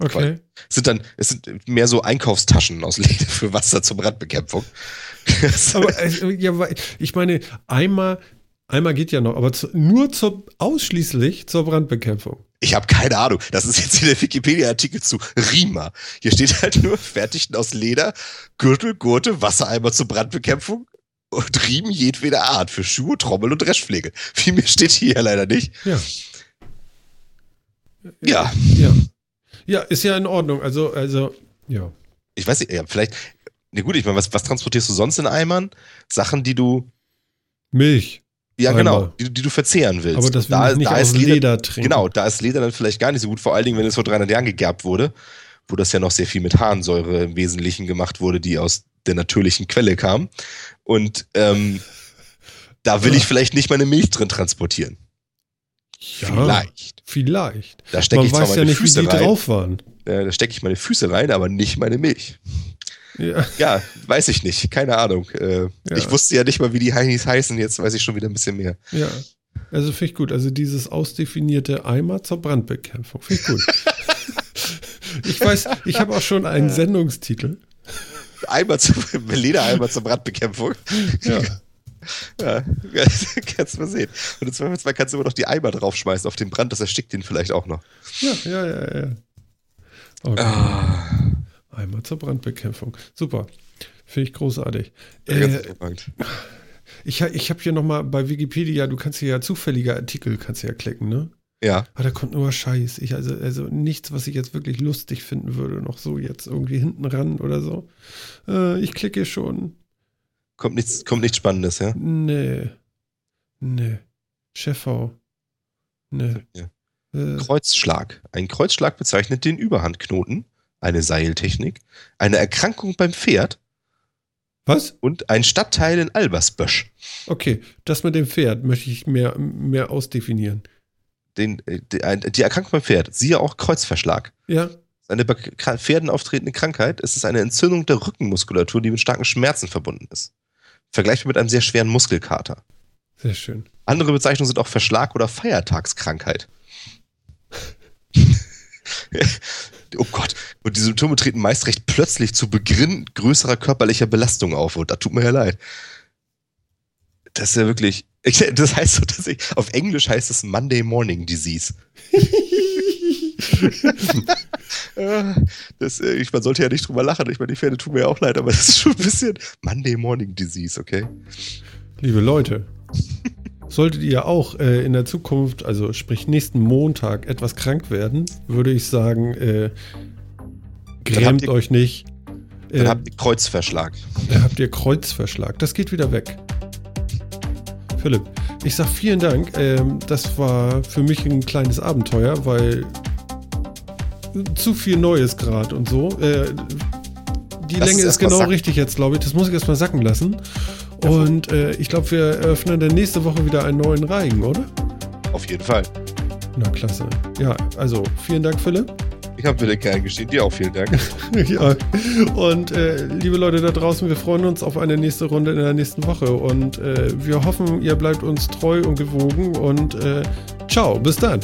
Okay. Es sind dann, es sind mehr so Einkaufstaschen aus Leder für Wasser zur Brandbekämpfung. aber äh, ja, ich meine, einmal, einmal geht ja noch, aber zu, nur zur, ausschließlich zur Brandbekämpfung. Ich habe keine Ahnung. Das ist jetzt hier der Wikipedia-Artikel zu Rima. Hier steht halt nur fertigten aus Leder, Gürtel, Gurte, Wassereimer zur Brandbekämpfung und Riemen jedweder Art für Schuhe, Trommel und Dreschpflege. Viel mehr steht hier leider nicht. Ja. Ja. Ja. Ja, ist ja in Ordnung. Also, also, ja. Ich weiß nicht, ja, vielleicht, na gut, ich meine, was, was transportierst du sonst in Eimern? Sachen, die du. Milch. Ja, Eimer. genau, die, die, du verzehren willst. Aber das will da, ich nicht da aus Leder, Leder trinken. Genau, da ist Leder dann vielleicht gar nicht so gut, vor allen Dingen, wenn es vor 300 Jahren gegerbt wurde, wo das ja noch sehr viel mit Harnsäure im Wesentlichen gemacht wurde, die aus der natürlichen Quelle kam. Und ähm, da will ich vielleicht nicht meine Milch drin transportieren. Ja, vielleicht. Vielleicht. Da stecke ich zwar weiß meine ja nicht, Füße wie die rein. drauf waren. Äh, da stecke ich meine Füße rein, aber nicht meine Milch. Ja. ja, weiß ich nicht. Keine Ahnung. Äh, ja. Ich wusste ja nicht mal, wie die Heinis heißen. Jetzt weiß ich schon wieder ein bisschen mehr. Ja. Also finde ich gut. Also dieses ausdefinierte Eimer zur Brandbekämpfung. Finde ich gut. ich weiß, ich habe auch schon einen Sendungstitel. Eimer zum, Ledereimer zur Brandbekämpfung. Ja. Ja, kannst du mal sehen. Und im Zweifelsfall kannst du immer noch die Eimer draufschmeißen auf den Brand, das erstickt ihn vielleicht auch noch. Ja, ja, ja, ja. Okay. Ah. Eimer zur Brandbekämpfung. Super. Finde ich großartig. Äh, ich ich habe hier nochmal bei Wikipedia, du kannst hier ja zufällige Artikel, kannst du ja klicken, ne? Ja. Aber da kommt nur Scheiß. Ich, also, also nichts, was ich jetzt wirklich lustig finden würde, noch so jetzt irgendwie hinten ran oder so. Äh, ich klicke schon. Kommt nichts, kommt nichts Spannendes, ja? Nee. Nee. Chefau. Nee. Ja. Äh. Kreuzschlag. Ein Kreuzschlag bezeichnet den Überhandknoten, eine Seiltechnik, eine Erkrankung beim Pferd. Was? Und ein Stadtteil in Albersbösch. Okay, das mit dem Pferd möchte ich mehr, mehr ausdefinieren. Den, äh, die, die Erkrankung beim Pferd, siehe auch Kreuzverschlag. Ja. Eine bei Pferden auftretende Krankheit. Es ist eine Entzündung der Rückenmuskulatur, die mit starken Schmerzen verbunden ist vergleichbar mit einem sehr schweren Muskelkater. Sehr schön. Andere Bezeichnungen sind auch Verschlag oder Feiertagskrankheit. oh Gott. Und die Symptome treten meist recht plötzlich zu Beginn größerer körperlicher Belastung auf. Und da tut mir ja leid. Das ist ja wirklich. Das heißt so tatsächlich, auf Englisch heißt es Monday Morning Disease. das, äh, ich, man sollte ja nicht drüber lachen. Ich meine, die Pferde tun mir ja auch leid, aber das ist schon ein bisschen Monday Morning Disease, okay? Liebe Leute, solltet ihr auch äh, in der Zukunft, also sprich nächsten Montag, etwas krank werden, würde ich sagen, äh, grämt ihr, euch nicht. Dann äh, habt ihr Kreuzverschlag. Dann habt ihr Kreuzverschlag. Das geht wieder weg. Philipp, ich sag vielen Dank. Ähm, das war für mich ein kleines Abenteuer, weil zu viel Neues gerade und so. Äh, die Lass Länge ist genau richtig jetzt, glaube ich. Das muss ich erstmal sacken lassen. Und äh, ich glaube, wir eröffnen dann nächste Woche wieder einen neuen Reigen, oder? Auf jeden Fall. Na, klasse. Ja, also vielen Dank, Philipp. Ich habe wieder gern gestehen. Dir auch vielen Dank. ja. Und äh, liebe Leute da draußen, wir freuen uns auf eine nächste Runde in der nächsten Woche. Und äh, wir hoffen, ihr bleibt uns treu und gewogen. Und äh, ciao, bis dann.